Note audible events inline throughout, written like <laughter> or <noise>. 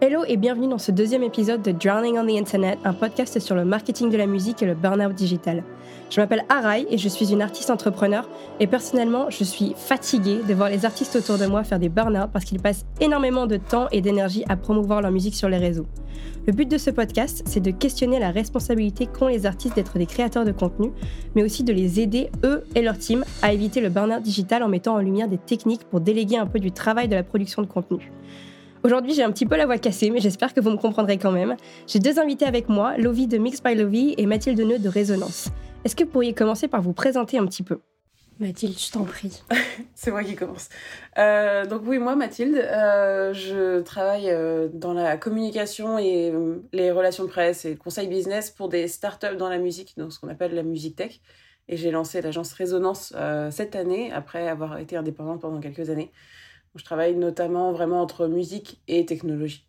Hello et bienvenue dans ce deuxième épisode de Drowning on the Internet, un podcast sur le marketing de la musique et le burn-out digital. Je m'appelle Arai et je suis une artiste entrepreneur et personnellement je suis fatiguée de voir les artistes autour de moi faire des burn-out parce qu'ils passent énormément de temps et d'énergie à promouvoir leur musique sur les réseaux. Le but de ce podcast, c'est de questionner la responsabilité qu'ont les artistes d'être des créateurs de contenu, mais aussi de les aider, eux et leur team, à éviter le burn-out digital en mettant en lumière des techniques pour déléguer un peu du travail de la production de contenu. Aujourd'hui, j'ai un petit peu la voix cassée, mais j'espère que vous me comprendrez quand même. J'ai deux invités avec moi, Lovie de Mix by Lovie et Mathilde Neu de Résonance. Est-ce que vous pourriez commencer par vous présenter un petit peu? Mathilde, je t'en prie. <laughs> C'est moi qui commence. Euh, donc oui, moi Mathilde, euh, je travaille euh, dans la communication et les relations de presse et le conseil business pour des startups dans la musique, dans ce qu'on appelle la musique tech. Et j'ai lancé l'agence Résonance cette année, après avoir été indépendante pendant quelques années. Je travaille notamment vraiment entre musique et technologie.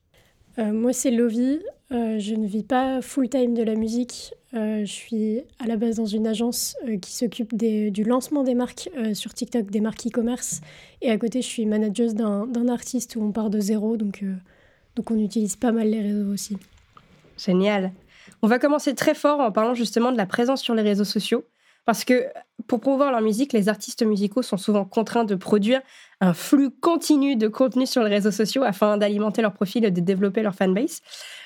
Euh, moi, c'est Lovie. Euh, je ne vis pas full-time de la musique. Euh, je suis à la base dans une agence qui s'occupe du lancement des marques sur TikTok, des marques e-commerce. Et à côté, je suis manageuse d'un artiste où on part de zéro. Donc, donc on utilise pas mal les réseaux aussi. Génial. On va commencer très fort en parlant justement de la présence sur les réseaux sociaux. Parce que pour promouvoir leur musique, les artistes musicaux sont souvent contraints de produire un flux continu de contenu sur les réseaux sociaux afin d'alimenter leur profil et de développer leur fanbase.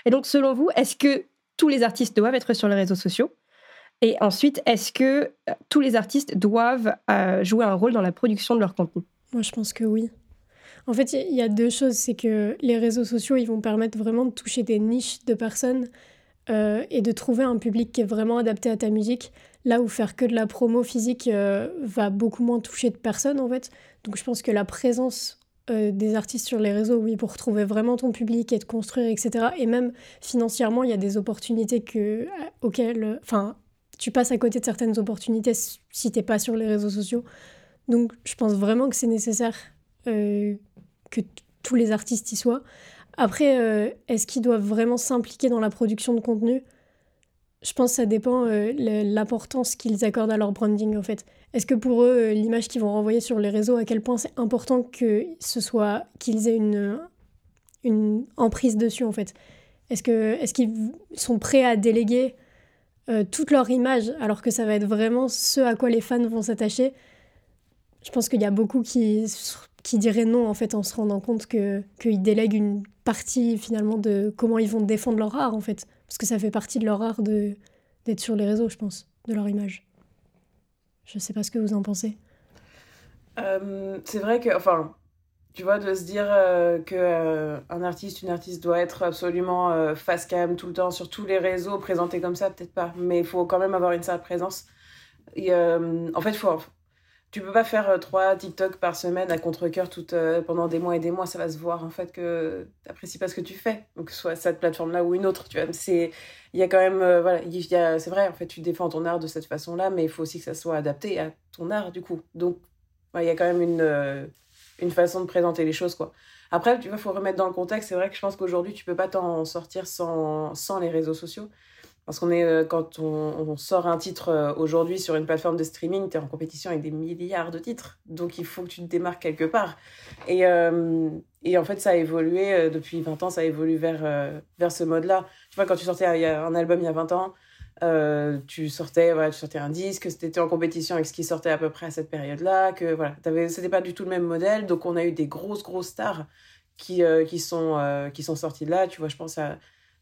Et donc, selon vous, est-ce que tous les artistes doivent être sur les réseaux sociaux? Et ensuite, est-ce que euh, tous les artistes doivent euh, jouer un rôle dans la production de leur contenu? Moi, je pense que oui. En fait, il y a deux choses. C'est que les réseaux sociaux, ils vont permettre vraiment de toucher des niches de personnes euh, et de trouver un public qui est vraiment adapté à ta musique. Là où faire que de la promo physique euh, va beaucoup moins toucher de personnes en fait. Donc je pense que la présence euh, des artistes sur les réseaux, oui, pour trouver vraiment ton public et te construire, etc. Et même financièrement, il y a des opportunités que, euh, auxquelles, enfin, tu passes à côté de certaines opportunités si t'es pas sur les réseaux sociaux. Donc je pense vraiment que c'est nécessaire que tous les artistes y soient. Après, est-ce qu'ils doivent vraiment s'impliquer dans la production de contenu? Je pense que ça dépend euh, l'importance qu'ils accordent à leur branding en fait. Est-ce que pour eux, euh, l'image qu'ils vont renvoyer sur les réseaux, à quel point c'est important que ce soit qu'ils aient une, emprise dessus en fait? Est-ce que est-ce qu'ils sont prêts à déléguer euh, toute leur image alors que ça va être vraiment ce à quoi les fans vont s'attacher? Je pense qu'il y a beaucoup qui qui diraient non en fait en se rendant compte que qu'ils délèguent une partie finalement de comment ils vont défendre leur art en fait. Parce que ça fait partie de leur art de, d'être sur les réseaux, je pense, de leur image. Je ne sais pas ce que vous en pensez. Euh, c'est vrai que, enfin, tu vois, de se dire euh, que euh, artiste, une artiste doit être absolument face cam tout le temps sur tous les réseaux, présenté comme ça, peut-être pas. Mais il faut quand même avoir une certaine présence. Et en fait, il faut, tu peux pas faire euh, trois TikTok par semaine à contre-coeur euh, pendant des mois et des mois. Ça va se voir en fait que tu n'apprécies pas ce que tu fais. Donc, soit cette plateforme-là ou une autre. Tu vois, c'est, il y a quand même, euh, c'est vrai, en fait, tu défends ton art de cette façon-là, mais il faut aussi que ça soit adapté à ton art du coup. Donc, il y a quand même une, une façon de présenter les choses, quoi. Après, tu vois, faut remettre dans le contexte. C'est vrai que je pense qu'aujourd'hui, tu peux pas t'en sortir sans, sans les réseaux sociaux. Parce qu'on euh, quand on, sort un titre euh, aujourd'hui sur une plateforme de streaming, tu es en compétition avec des milliards de titres. Donc il faut que tu te démarques quelque part. Et, euh, en fait, ça a évolué depuis 20 ans, ça évolue vers, vers ce mode-là. Tu vois, quand tu sortais un album il y a 20 ans, tu sortais voilà, tu sortais un disque, c'était en compétition avec ce qui sortait à peu près à cette période-là, que voilà, c'était pas du tout le même modèle. Donc on a eu des grosses, grosses stars qui, qui, sont, qui sont sorties de là. Tu vois, je pense à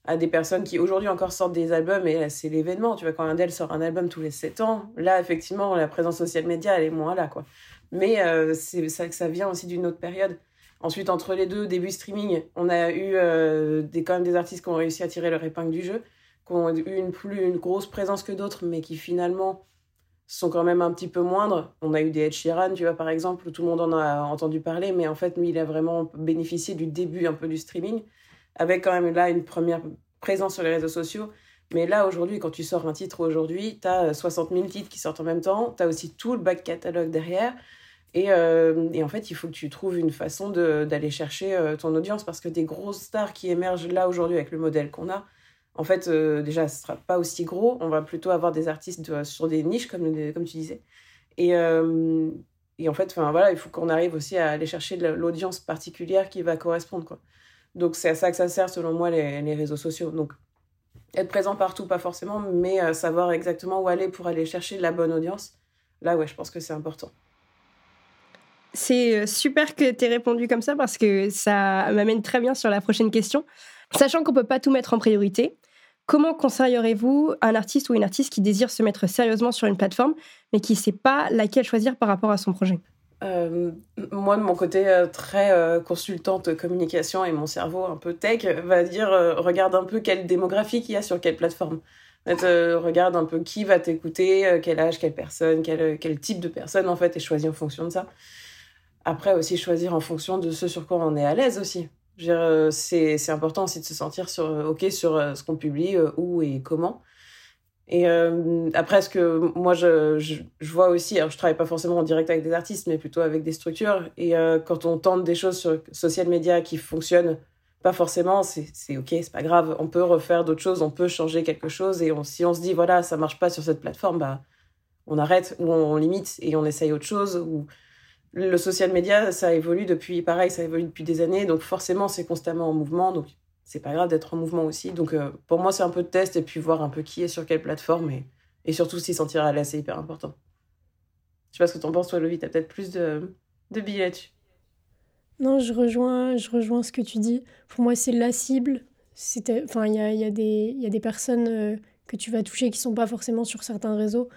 à des personnes qui aujourd'hui encore sortent des albums et c'est l'événement. Tu vois, quand Adele sort un album tous les 7 ans, là, effectivement, la présence social média, elle est moins là, quoi. Mais euh, c'est ça, ça vient aussi d'une autre période. Ensuite, entre les deux, début streaming, on a eu euh, des, quand même des artistes qui ont réussi à tirer leur épingle du jeu, qui ont eu une, plus, une grosse présence que d'autres, mais qui finalement sont quand même un petit peu moindres. On a eu des Ed Sheeran, tu vois, par exemple, où tout le monde en a entendu parler, mais en fait, lui, il a vraiment bénéficié du début un peu du streaming avec quand même là une première présence sur les réseaux sociaux. Mais là, aujourd'hui, quand tu sors un titre aujourd'hui, tu as 60 000 titres qui sortent en même temps. Tu as aussi tout le back catalogue derrière. Et, euh, et, en fait, il faut que tu trouves une façon d'aller chercher euh, ton audience parce que des grosses stars qui émergent là aujourd'hui avec le modèle qu'on a, en fait, euh, déjà, ce sera pas aussi gros. On va plutôt avoir des artistes sur des niches, comme, comme tu disais. Et, et en fait, voilà, il faut qu'on arrive aussi à aller chercher l'audience particulière qui va correspondre. Quoi. Donc c'est à ça que ça sert selon moi les, réseaux sociaux. Donc être présent partout, pas forcément, mais euh, savoir exactement où aller pour aller chercher la bonne audience. Là, ouais, je pense que c'est important. C'est euh, super que tu aies répondu comme ça parce que ça m'amène très bien sur la prochaine question. Sachant qu'on ne peut pas tout mettre en priorité, comment conseillerez-vous un artiste ou une artiste qui désire se mettre sérieusement sur une plateforme mais qui ne sait pas laquelle choisir par rapport à son projet? Euh, moi, de mon côté euh, très euh, consultante communication et mon cerveau un peu tech va dire regarde un peu quelle démographie il y a sur quelle plateforme. regarde un peu qui va t'écouter, quel âge, quelle personne, quel, quel type de personne en fait, et choisis en fonction de ça. Après aussi choisir en fonction de ce sur quoi on est à l'aise aussi. C'est important aussi de se sentir sur, ok sur ce qu'on publie, où et comment. Et euh, après, ce que moi, je, je, vois aussi, alors je travaille pas forcément en direct avec des artistes, mais plutôt avec des structures. Et euh, quand on tente des choses sur social media qui fonctionnent pas forcément, c'est ok, c'est pas grave. On peut refaire d'autres choses, on peut changer quelque chose. Et si on se dit, voilà, ça marche pas sur cette plateforme, bah, on arrête ou on, limite et on essaye autre chose. Ou le social media, ça évolue depuis, pareil, ça évolue depuis des années. Donc forcément, c'est constamment en mouvement. Donc c'est pas grave d'être en mouvement aussi. Donc euh, pour moi, c'est un peu de test et puis voir un peu qui est sur quelle plateforme et, et surtout s'y sentir à l'aise, c'est hyper important. Je sais pas ce que t'en penses, toi, Lovie, t'as peut-être plus de, de billets. Non, je rejoins, je rejoins ce que tu dis. Pour moi, c'est la cible. Enfin, il y a, y, a y a, des personnes euh, que tu vas toucher qui sont pas forcément sur certains réseaux.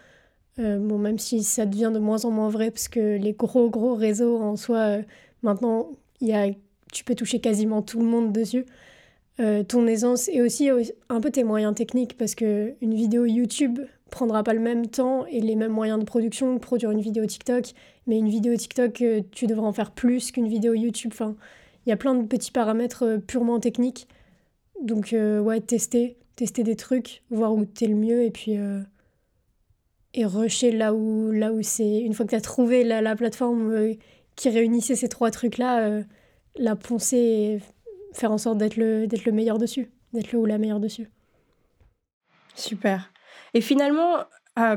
Euh, bon, même si ça devient de moins en moins vrai, parce que les gros, gros réseaux en soi, maintenant, y a, tu peux toucher quasiment tout le monde dessus. Euh, ton aisance et aussi un peu tes moyens techniques parce que une vidéo YouTube prendra pas le même temps et les mêmes moyens de production que produire une vidéo TikTok, mais une vidéo TikTok, euh, tu devras en faire plus qu'une vidéo YouTube. Enfin, il y a plein de petits paramètres euh, purement techniques. Donc, ouais, tester, tester des trucs, voir où t'es le mieux et puis. et rusher là où, là où c'est. Une fois que tu as trouvé la, la plateforme qui réunissait ces trois trucs-là, la poncer faire en sorte d'être le, d'être le meilleur dessus, d'être le ou la meilleure dessus. Super. Et finalement,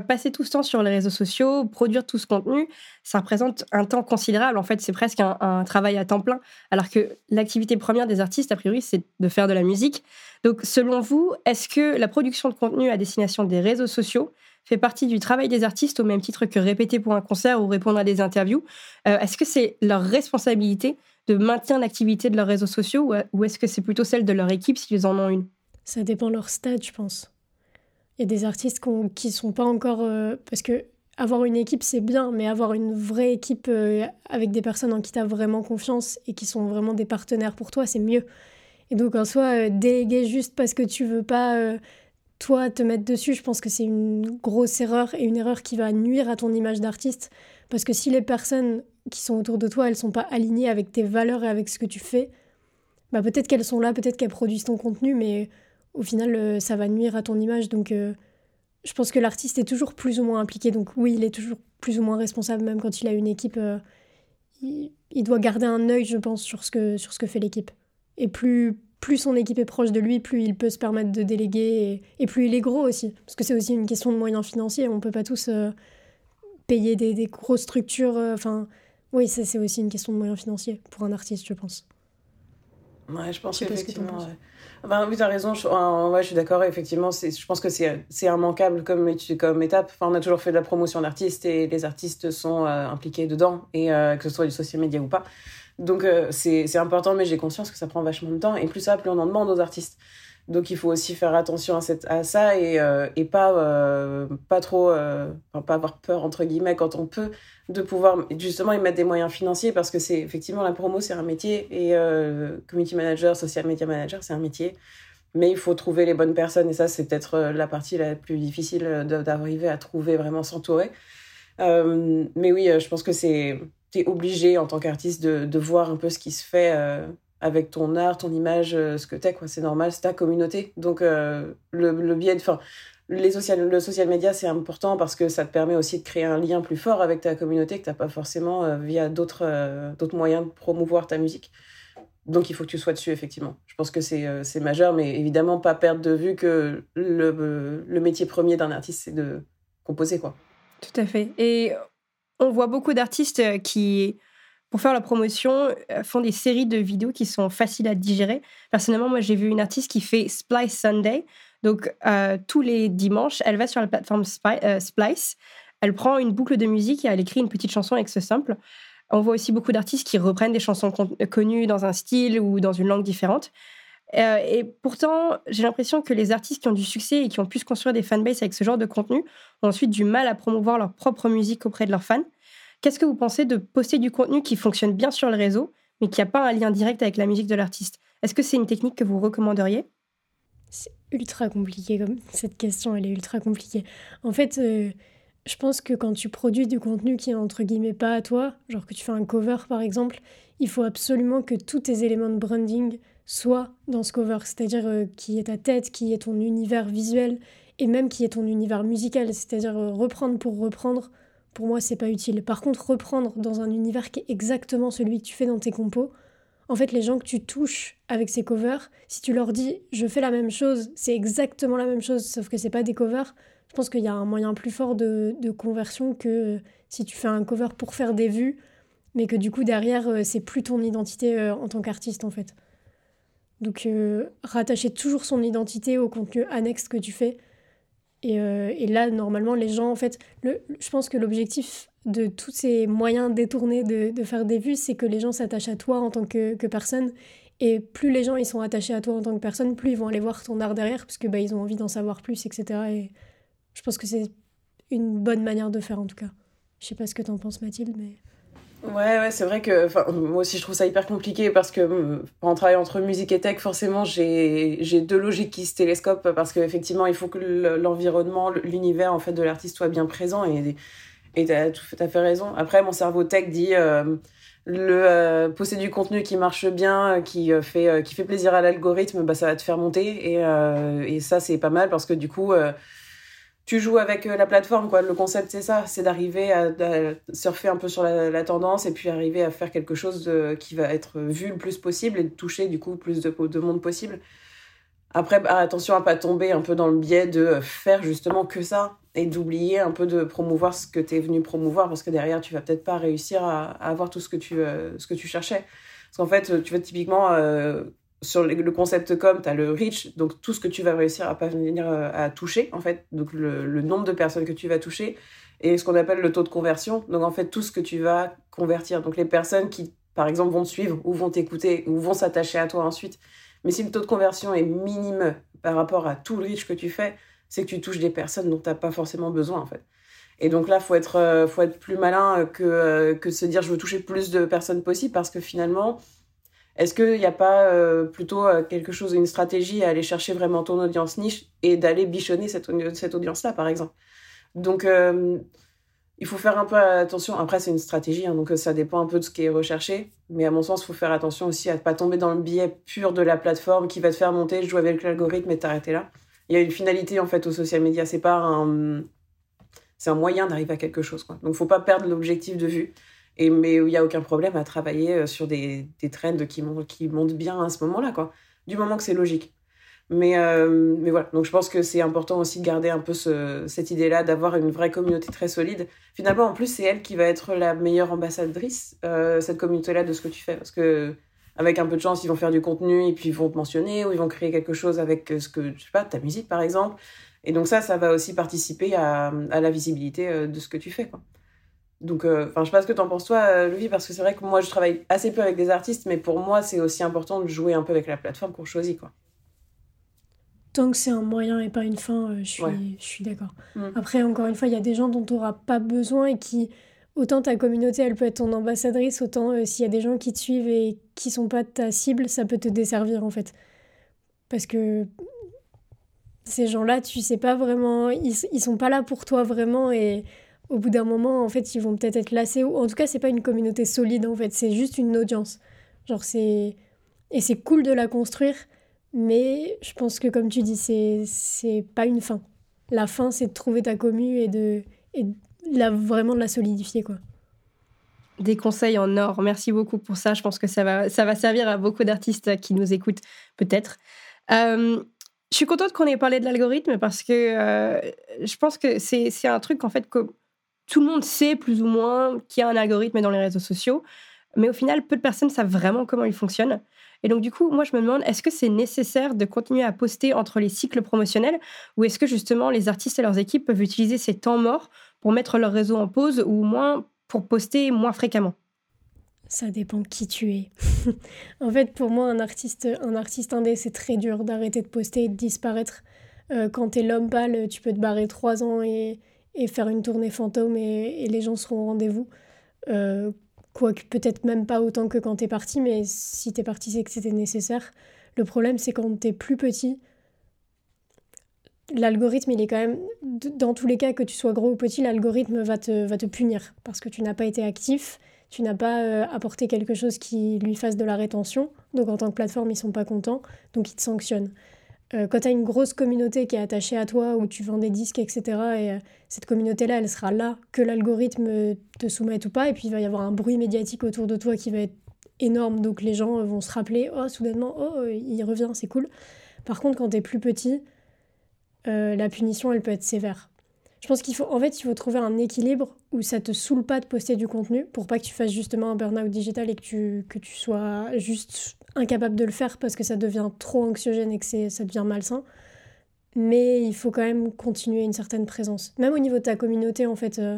passer tout ce temps sur les réseaux sociaux, produire tout ce contenu, ça représente un temps considérable. En fait, c'est presque un, travail à temps plein. Alors que l'activité première des artistes, a priori, c'est de faire de la musique. Donc, selon vous, est-ce que la production de contenu à destination des réseaux sociaux fait partie du travail des artistes au même titre que répéter pour un concert ou répondre à des interviews? Euh, Est-ce que c'est leur responsabilité de maintenir l'activité de leurs réseaux sociaux ou est-ce que c'est plutôt celle de leur équipe s'ils en ont une? Ça dépend leur stade, je pense. Il y a des artistes qui sont pas encore... Euh, parce que avoir une équipe, c'est bien, mais avoir une vraie équipe euh, avec des personnes en qui tu as vraiment confiance et qui sont vraiment des partenaires pour toi, c'est mieux. Et donc, en soi, euh, déléguer juste parce que tu veux pas, toi, te mettre dessus, je pense que c'est une grosse erreur et une erreur qui va nuire à ton image d'artiste. Parce que si les personnes qui sont autour de toi, elles sont pas alignées avec tes valeurs et avec ce que tu fais, bah peut-être qu'elles sont là, peut-être qu'elles produisent ton contenu, mais au final, euh, ça va nuire à ton image. Donc, euh, je pense que l'artiste est toujours plus ou moins impliqué. Donc, oui, il est toujours plus ou moins responsable, même quand il a une équipe. Euh, il, doit garder un œil, je pense, sur ce que, sur ce que fait l'équipe. Et plus, plus son équipe est proche de lui, plus il peut se permettre de déléguer. Et, plus il est gros aussi. Parce que c'est aussi une question de moyens financiers. On peut pas tous payer des, des, grosses structures. Enfin. Oui, ça c'est aussi une question de moyens financiers pour un artiste, je pense. Ouais, je pense qu'effectivement. Ouais. Enfin, oui, tu as raison. Je, ouais, je suis d'accord. Effectivement, je pense que c'est immanquable comme, comme étape. Enfin, on a toujours fait de la promotion d'artistes et les artistes sont euh, impliqués dedans, et euh, que ce soit du social media ou pas. Donc, euh, c'est important, mais j'ai conscience que ça prend vachement de temps. Et plus ça, plus on en demande aux artistes. Donc il faut aussi faire attention à, ça et, euh, pas, euh, pas trop, euh, pas avoir peur entre guillemets quand on peut de pouvoir justement y mettre des moyens financiers parce que c'est effectivement la promo c'est un métier et community manager, social media manager c'est un métier. Mais il faut trouver les bonnes personnes et ça c'est peut-être la partie la plus difficile d'arriver à trouver vraiment s'entourer. mais oui, je pense que c'est es obligé en tant qu'artiste de, voir un peu ce qui se fait avec ton art, ton image, euh, ce que t'es, quoi. C'est normal, c'est ta communauté. Donc, euh, le, le biais de. Enfin, les social, le social media, c'est important parce que ça te permet aussi de créer un lien plus fort avec ta communauté que t'as pas forcément euh, via d'autres d'autres moyens de promouvoir ta musique. Donc, il faut que tu sois dessus, effectivement. Je pense que c'est majeur, mais évidemment, pas perdre de vue que le, le métier premier d'un artiste, c'est de composer, quoi. Tout à fait. Et on voit beaucoup d'artistes qui pour faire leur promotion, font des séries de vidéos qui sont faciles à digérer. Personnellement, moi, j'ai vu une artiste qui fait Splice Sunday. Donc, tous les dimanches, elle va sur la plateforme Splice, elle prend une boucle de musique et elle écrit une petite chanson avec ce simple. On voit aussi beaucoup d'artistes qui reprennent des chansons connues dans un style ou dans une langue différente. Euh, et pourtant, j'ai l'impression que les artistes qui ont du succès et qui ont pu se construire des fanbases avec ce genre de contenu ont ensuite du mal à promouvoir leur propre musique auprès de leurs fans. Qu'est-ce que vous pensez de poster du contenu qui fonctionne bien sur le réseau, mais qui n'a pas un lien direct avec la musique de l'artiste? Est-ce que c'est une technique que vous recommanderiez? C'est ultra compliqué comme <laughs> cette question, elle est ultra compliquée. En fait, euh, je pense que quand tu produis du contenu qui est entre guillemets pas à toi, genre que tu fais un cover par exemple, il faut absolument que tous tes éléments de branding soient dans ce cover, c'est-à-dire euh, qui est ta tête, qui est ton univers visuel et même qui est ton univers musical, c'est-à-dire euh, reprendre pour reprendre. Pour moi, c'est pas utile. Par contre, reprendre dans un univers qui est exactement celui que tu fais dans tes compos, en fait, les gens que tu touches avec ces covers, si tu leur dis je fais la même chose, c'est exactement la même chose, sauf que c'est pas des covers, je pense qu'il y a un moyen plus fort de, conversion que euh, si tu fais un cover pour faire des vues, mais que du coup derrière, euh, c'est plus ton identité euh, en tant qu'artiste en fait. Donc rattacher toujours son identité au contenu annexe que tu fais. Et, là, normalement, les gens, en fait, le, je pense que l'objectif de tous ces moyens détournés de, faire des vues, c'est que les gens s'attachent à toi en tant que, personne. Et plus les gens ils sont attachés à toi en tant que personne, plus ils vont aller voir ton art derrière, parce que bah, ils ont envie d'en savoir plus, etc. Et je pense que c'est une bonne manière de faire en tout cas. Je sais pas ce que tu en penses Mathilde, mais... Ouais, ouais, c'est vrai que moi aussi je trouve ça hyper compliqué parce que euh, en travaillant entre musique et tech, forcément j'ai deux logiques qui se télescopent parce qu'effectivement il faut que l'environnement, l'univers en fait de l'artiste soit bien présent et et t'as tout à fait raison. Après mon cerveau tech dit euh, le euh, posséder du contenu qui marche bien, qui fait qui fait plaisir à l'algorithme, bah ça va te faire monter et et ça c'est pas mal parce que du coup tu joues avec euh, la plateforme, quoi. Le concept, c'est ça, c'est d'arriver à, surfer un peu sur la, tendance et puis arriver à faire quelque chose qui va être vu le plus possible et de toucher, du coup, plus de, de monde possible. Après, bah, attention à pas tomber un peu dans le biais de faire justement que ça et d'oublier un peu de promouvoir ce que tu es venu promouvoir parce que derrière, tu vas peut-être pas réussir à, avoir tout ce que tu, euh, ce que tu cherchais. Parce qu'en fait, tu vas typiquement, euh, sur le concept com, tu as le reach, donc tout ce que tu vas réussir à venir euh, à toucher, en fait, donc le, nombre de personnes que tu vas toucher, et ce qu'on appelle le taux de conversion, donc en fait tout ce que tu vas convertir, donc les personnes qui, par exemple, vont te suivre ou vont t'écouter ou vont s'attacher à toi ensuite. Mais si le taux de conversion est minime par rapport à tout le reach que tu fais, c'est que tu touches des personnes dont tu n'as pas forcément besoin, en fait. Et donc là, faut être, euh, faut être plus malin que, euh, que se dire je veux toucher plus de personnes possible parce que finalement, est-ce qu'il n'y a pas euh, plutôt euh, quelque chose, une stratégie à aller chercher vraiment ton audience niche et d'aller bichonner cette, audience-là, par exemple? Donc, euh, il faut faire un peu attention. Après, c'est une stratégie, hein, donc ça dépend un peu de ce qui est recherché. Mais à mon sens, il faut faire attention aussi à ne pas tomber dans le biais pur de la plateforme qui va te faire monter, jouer avec l'algorithme et t'arrêter là. Il y a une finalité, en fait, aux social media. C'est pas un... C'est un moyen d'arriver à quelque chose. Quoi. Donc, faut pas perdre l'objectif de vue. Et, mais il n'y a aucun problème à travailler euh, sur des, des trends qui, montent bien à ce moment-là, quoi. Du moment que c'est logique. Mais, euh, voilà, donc je pense que c'est important aussi de garder un peu ce, cette idée-là, d'avoir une vraie communauté très solide. Finalement, en plus, c'est elle qui va être la meilleure ambassadrice, euh, cette communauté-là, de ce que tu fais. Parce que avec un peu de chance, ils vont faire du contenu et puis ils vont te mentionner ou ils vont créer quelque chose avec ce que, je sais pas, ta musique par exemple. Et donc ça, ça va aussi participer à, la visibilité de ce que tu fais. Donc, euh, enfin, je sais pas ce que t'en penses toi, euh, Louis, parce que c'est vrai que moi, je travaille assez peu avec des artistes, mais pour moi, c'est aussi important de jouer un peu avec la plateforme qu'on choisit, quoi. Tant que c'est un moyen et pas une fin, euh, je suis, je suis d'accord. Mm. Après, encore une fois, il y a des gens dont tu n'auras pas besoin et qui, autant ta communauté, elle peut être ton ambassadrice, autant s'il y a des gens qui te suivent et qui sont pas ta cible, ça peut te desservir, en fait. Parce que ces gens-là, tu sais pas vraiment, ils, ils sont pas là pour toi vraiment et au bout d'un moment, en fait, ils vont peut-être être lassés. Ou en tout cas, c'est pas une communauté solide, en fait. C'est juste une audience. Genre, c'est. Et c'est cool de la construire, mais je pense que, comme tu dis, c'est, pas une fin. La fin, c'est de trouver ta commu et de. Et la, vraiment de la solidifier, quoi. Des conseils en or. Merci beaucoup pour ça. Je pense que ça va, ça va servir à beaucoup d'artistes qui nous écoutent, peut-être. Euh, je suis contente qu'on ait parlé de l'algorithme parce que euh, je pense que c'est, un truc en fait tout le monde sait plus ou moins qu'il y a un algorithme dans les réseaux sociaux. mais au final, peu de personnes savent vraiment comment ils fonctionnent. Et donc, du coup, moi, je me demande, est-ce que c'est nécessaire de continuer à poster entre les cycles promotionnels ou est-ce que justement les artistes et leurs équipes peuvent utiliser ces temps morts pour mettre leur réseau en pause ou au moins pour poster moins fréquemment? Ça dépend qui tu es. <laughs> en fait, pour moi, un artiste, un artiste indé, c'est très dur d'arrêter de poster et de disparaître. Euh, quand t'es l'homme pâle, tu peux te barrer trois ans et, et faire une tournée fantôme et, les gens seront au rendez-vous. Euh, Quoique peut-être même pas autant que quand t'es parti, mais si t'es parti, c'est que c'était nécessaire. Le problème, c'est quand t'es plus petit, l'algorithme, il est quand même, dans tous les cas, que tu sois gros ou petit, l'algorithme va te, va te punir parce que tu n'as pas été actif, tu n'as pas euh, apporté quelque chose qui lui fasse de la rétention. Donc en tant que plateforme, ils sont pas contents, donc ils te sanctionnent. Euh, quand tu as une grosse communauté qui est attachée à toi, où tu vends des disques, etc., et euh, cette communauté-là, elle sera là, que l'algorithme te soumette ou pas, et puis il va y avoir un bruit médiatique autour de toi qui va être énorme, donc les gens vont se rappeler, oh, soudainement, oh, il revient, c'est cool. Par contre, quand tu es plus petit, euh, la punition, elle peut être sévère. Je pense qu'il faut, en fait, il faut trouver un équilibre où ça te saoule pas de poster du contenu pour pas que tu fasses justement un burn-out digital et que tu, que tu sois juste incapable de le faire parce que ça devient trop anxiogène et que ça devient malsain. Mais il faut quand même continuer une certaine présence. Même au niveau de ta communauté, en fait, euh,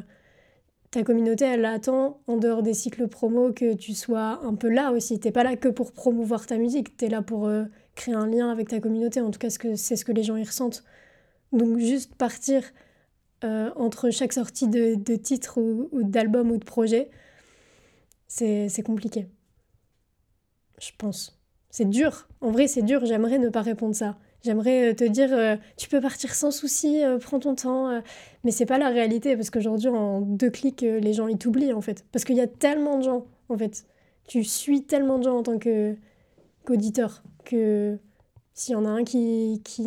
ta communauté, elle attend, en dehors des cycles promo, que tu sois un peu là aussi. T'es pas là que pour promouvoir ta musique, tu es là pour euh, créer un lien avec ta communauté. En tout cas, c'est ce que les gens y ressentent. Donc juste partir euh, entre chaque sortie de, de titre ou, ou d'album ou de projet, c'est compliqué je pense. C'est dur. En vrai, c'est dur. J'aimerais ne pas répondre ça. J'aimerais euh, te dire, euh, tu peux partir sans souci, euh, prends ton temps. mais c'est pas la réalité parce qu'aujourd'hui, en deux clics, les gens ils t'oublient en fait. Parce qu'il y a tellement de gens en fait. Tu suis tellement de gens en tant que qu'auditeur que s'il y en a un qui, qui,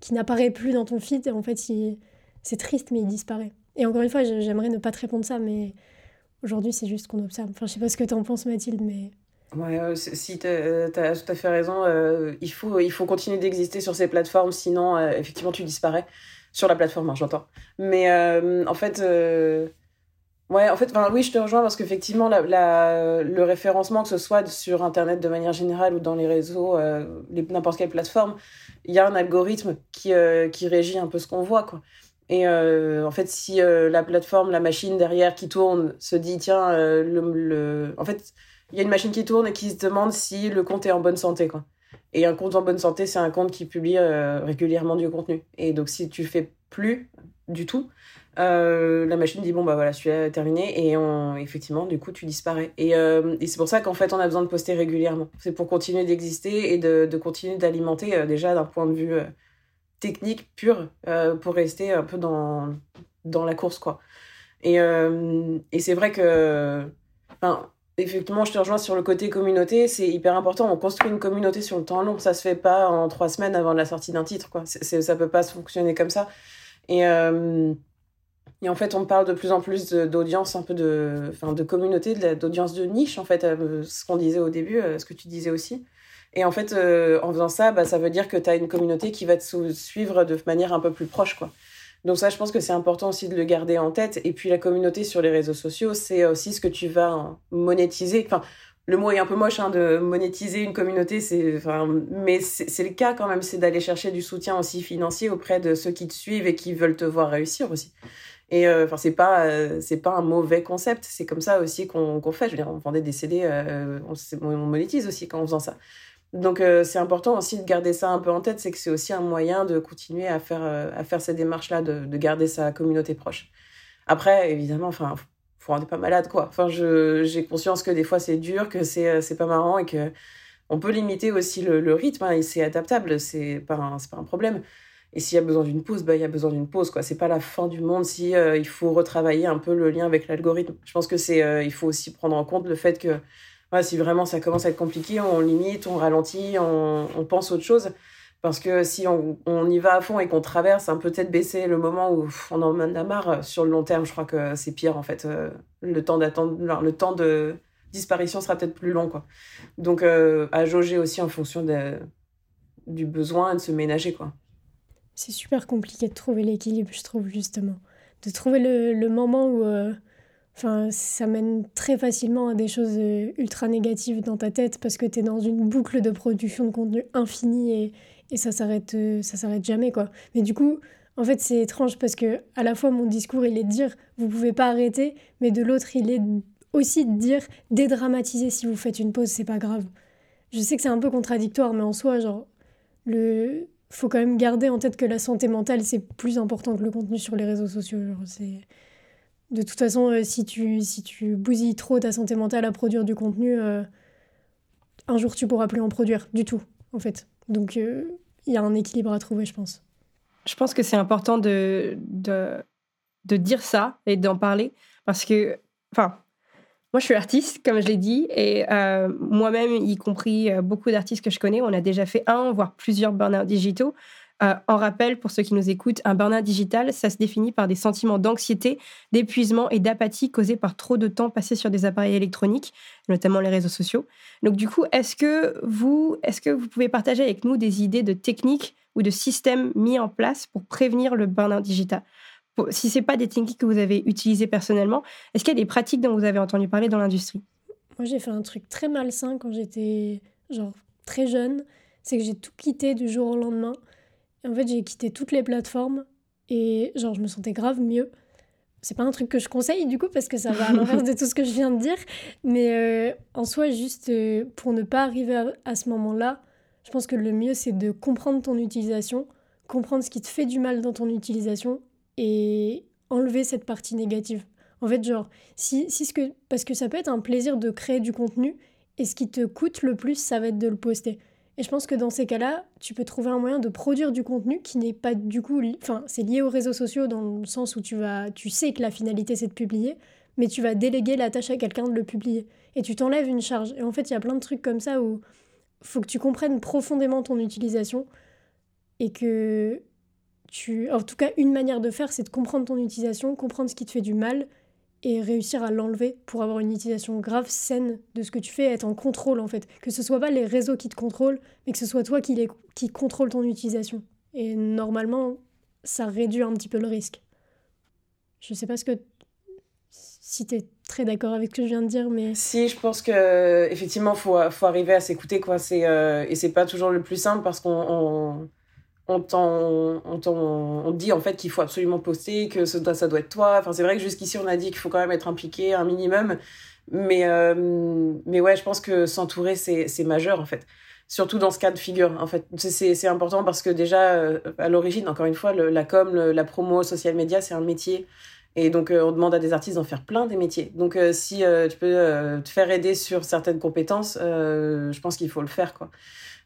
qui n'apparaît plus dans ton feed, en fait, c'est triste, mais il disparaît. Et encore une fois, j'aimerais ne pas te répondre ça, mais aujourd'hui, c'est juste qu'on observe. Enfin, je sais pas ce que tu en penses, Mathilde, mais. Ouais, euh, si tu as, euh, tout à fait raison, euh, il, faut, il faut continuer d'exister sur ces plateformes, sinon, effectivement, tu disparais. Sur la plateforme, hein, j'entends. Mais en fait, ouais, en fait, oui, je te rejoins parce qu'effectivement, la, la, le référencement, que ce soit sur Internet de manière générale ou dans les réseaux, n'importe quelle plateforme, il y a un algorithme qui, qui régit un peu ce qu'on voit, quoi. Et en fait, si la plateforme, la machine derrière qui tourne se dit, tiens, le, le... en fait, il y a une machine qui tourne et qui se demande si le compte est en bonne santé. Quoi. Et un compte en bonne santé, c'est un compte qui publie euh, régulièrement du contenu. Et donc, si tu fais plus du tout, euh, la machine dit bon, bah voilà, celui-là est terminé. Et effectivement, du coup, tu disparais. Et, euh, et c'est pour ça qu'en fait, on a besoin de poster régulièrement. C'est pour continuer d'exister et de, continuer d'alimenter, déjà d'un point de vue technique pur, pour rester un peu dans, dans la course, quoi. Et, et c'est vrai que. Effectivement, je te rejoins sur le côté communauté. C'est hyper important. On construit une communauté sur le temps long. Ça se fait pas en trois semaines avant la sortie d'un titre. Quoi. C'est, ça peut pas fonctionner comme ça. Et, euh, et en fait, on parle de plus en plus d'audience, un peu de, de communauté, d'audience de niche, en fait, euh, ce qu'on disait au début, euh, ce que tu disais aussi. Et en fait, en faisant ça, bah, ça veut dire que tu as une communauté qui va te suivre de manière un peu plus proche. quoi. Donc ça, je pense que c'est important aussi de le garder en tête. Et puis la communauté sur les réseaux sociaux, c'est aussi ce que tu vas monétiser. Enfin, le mot est un peu moche hein, de monétiser une communauté, c'est, enfin, mais c'est le cas quand même, c'est d'aller chercher du soutien aussi financier auprès de ceux qui te suivent et qui veulent te voir réussir aussi. Et euh, enfin, c'est pas euh, c'est pas un mauvais concept, c'est comme ça aussi qu'on fait. Je veux dire, on vendait des CD, euh, on, on monétise aussi quand on faisant ça. Donc euh, c'est important aussi de garder ça un peu en tête, c'est que c'est aussi un moyen de continuer à faire, euh, à faire ces démarches-là, de, de, garder sa communauté proche. Après, évidemment, enfin, faut rendre pas malade, quoi. Enfin, j'ai conscience que des fois c'est dur, que c'est euh, pas marrant et que on peut limiter aussi le, rythme, hein, et c'est adaptable, c'est pas, un, pas un problème. Et s'il y a besoin d'une pause, bah, il y a besoin d'une pause, quoi. C'est pas la fin du monde si il faut retravailler un peu le lien avec l'algorithme. Je pense que c'est, il faut aussi prendre en compte le fait que si vraiment ça commence à être compliqué, on limite, on ralentit, on, pense autre chose. Parce que si on, y va à fond et qu'on traverse, un peut-être baisser le moment où on en a marre. Sur le long terme, je crois que c'est pire en fait. Euh, le temps d'attendre, le temps de disparition sera peut-être plus long quoi. Donc euh, à jauger aussi en fonction du besoin de se ménager quoi. C'est super compliqué de trouver l'équilibre, je trouve justement, de trouver le, moment où euh, Enfin, ça mène très facilement à des choses euh, ultra négatives dans ta tête parce que tu es dans une boucle de production de contenu infinie et, et ça s'arrête euh, ça s'arrête jamais quoi. Mais du coup, en fait, c'est étrange parce que à la fois mon discours, il est de dire vous pouvez pas arrêter, mais de l'autre, il est aussi de dire dédramatiser si vous faites une pause, c'est pas grave. Je sais que c'est un peu contradictoire, mais en soi, genre le faut quand même garder en tête que la santé mentale, c'est plus important que le contenu sur les réseaux sociaux. c'est... De toute façon, euh, si, tu, si tu bousilles trop ta santé mentale à produire du contenu, euh, un jour tu pourras plus en produire du tout, en fait. Donc euh, il y a un équilibre à trouver, je pense. Je pense que c'est important de, de, de dire ça et d'en parler parce que, enfin, moi, je suis artiste, comme je l'ai dit, et moi-même, y compris beaucoup d'artistes que je connais, on a déjà fait un, voire plusieurs burn-out digitaux. Euh, en rappel, pour ceux qui nous écoutent, un burn-out digital, ça se définit par des sentiments d'anxiété, d'épuisement et d'apathie causés par trop de temps passé sur des appareils électroniques, notamment les réseaux sociaux. Donc, du coup, est-ce que vous, est-ce que vous pouvez partager avec nous des idées de techniques ou de systèmes mis en place pour prévenir le burn-out digital? Si ce n'est pas des techniques que vous avez utilisées personnellement, est-ce qu'il y a des pratiques dont vous avez entendu parler dans l'industrie? Moi, j'ai fait un truc très malsain quand j'étais genre très jeune. C'est que j'ai tout quitté du jour au lendemain. En fait, j'ai quitté toutes les plateformes et genre, je me sentais grave mieux. C'est pas un truc que je conseille du coup parce que ça va à l'inverse de tout ce que je viens de dire. Mais euh, en soi, juste euh, pour ne pas arriver à, ce moment-là, je pense que le mieux c'est de comprendre ton utilisation, comprendre ce qui te fait du mal dans ton utilisation et enlever cette partie négative. En fait, genre, si, parce que ça peut être un plaisir de créer du contenu, et ce qui te coûte le plus, ça va être de le poster. Et je pense que dans ces cas-là, tu peux trouver un moyen de produire du contenu qui n'est pas du coup, enfin, c'est lié aux réseaux sociaux dans le sens où tu vas, tu sais que la finalité c'est de publier, mais tu vas déléguer la tâche à quelqu'un de le publier. Et tu t'enlèves une charge. Et en fait, il y a plein de trucs comme ça où faut que tu comprennes profondément ton utilisation et que en tout cas, une manière de faire, c'est de comprendre ton utilisation, comprendre ce qui te fait du mal et réussir à l'enlever pour avoir une utilisation grave, saine de ce que tu fais, être en contrôle en fait. Que ce soit pas les réseaux qui te contrôlent, mais que ce soit toi qui, les, qui contrôle ton utilisation. Et normalement, ça réduit un petit peu le risque. Je sais pas ce que si tu es très d'accord avec ce que je viens de dire, mais... Si, je pense que effectivement, faut, faut arriver à s'écouter, quoi. C'est, euh, et c'est pas toujours le plus simple parce qu'on on, on, dit en fait qu'il faut absolument poster, que ça doit, ça doit être toi. Enfin, c'est vrai que jusqu'ici, on a dit qu'il faut quand même être impliqué un minimum. Mais, euh, mais ouais, je pense que s'entourer, c'est majeur en fait. Surtout dans ce cas de figure, en fait. C'est important parce que déjà, euh, à l'origine, encore une fois, la com, la promo, social media, c'est un métier. Et donc, euh, on demande à des artistes d'en faire plein des métiers. Donc, si tu peux te faire aider sur certaines compétences, je pense qu'il faut le faire, quoi.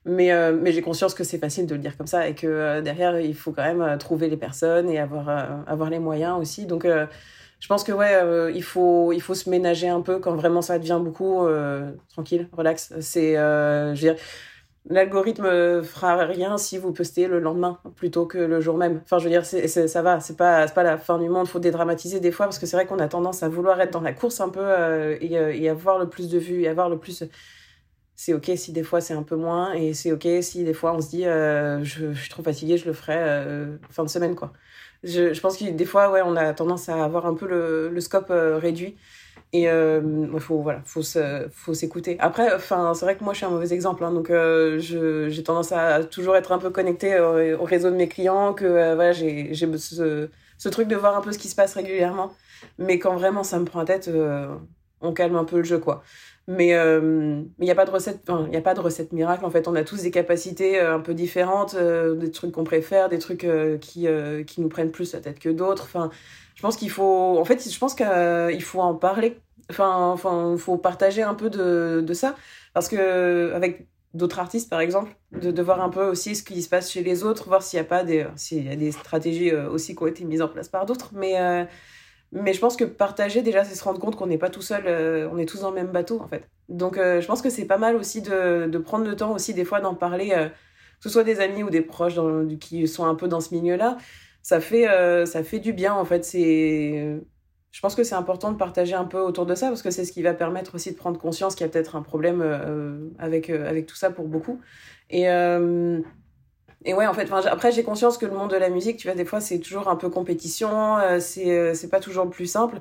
Mais, euh, mais j'ai conscience que c'est facile de le dire comme ça et que euh, derrière, il faut quand même euh, trouver les personnes et avoir, avoir les moyens aussi. Donc, je pense que ouais, il, faut, il faut se ménager un peu quand vraiment ça devient beaucoup. tranquille, relax. C'est, je veux dire, l'algorithme fera rien si vous postez le lendemain plutôt que le jour même. Enfin, je veux dire, c'est, ça va, c'est pas, pas la fin du monde. Il faut dédramatiser des fois parce que c'est vrai qu'on a tendance à vouloir être dans la course un peu et, et avoir le plus de vues et avoir le plus c'est ok si des fois c'est un peu moins et c'est ok si des fois on se dit euh, je, suis trop fatiguée je le ferai euh, fin de semaine quoi. Je, je, pense que des fois ouais on a tendance à avoir un peu le, le scope euh, réduit et il faut voilà faut faut s'écouter. Après enfin c'est vrai que moi je suis un mauvais exemple hein, donc j'ai tendance à toujours être un peu connectée au, réseau de mes clients que voilà j'ai ce, ce, truc de voir un peu ce qui se passe régulièrement. Mais quand vraiment ça me prend la tête on calme un peu le jeu quoi mais euh, il n'y a pas de recette il n'y a pas de recette miracle en fait. On a tous des capacités euh, un peu différentes euh, des trucs qu'on préfère des trucs qui qui nous prennent plus la tête que d'autres. Enfin je pense qu'il faut en fait je pense qu'il faut en parler enfin enfin faut partager un peu de, de ça. Parce que avec d'autres artistes par exemple de, de voir un peu aussi ce qui se passe chez les autres voir s'il n'y a pas des s'il y a des stratégies aussi qui ont été mises en place par d'autres. Mais mais je pense que partager, déjà, c'est se rendre compte qu'on n'est pas tout seul, euh, on est tous dans le même bateau, en fait. Donc, euh, je pense que c'est pas mal aussi de, de, prendre le temps aussi, des fois, d'en parler, euh, que ce soit des amis ou des proches qui sont un peu dans ce milieu-là. Ça fait, ça fait du bien, en fait. C'est. Je pense que c'est important de partager un peu autour de ça parce que c'est ce qui va permettre aussi de prendre conscience qu'il y a peut-être un problème avec, avec tout ça pour beaucoup. Et, et ouais, en fait, après, j'ai conscience que le monde de la musique, tu vois, des fois, c'est toujours un peu compétition, euh, c'est, euh, pas toujours le plus simple.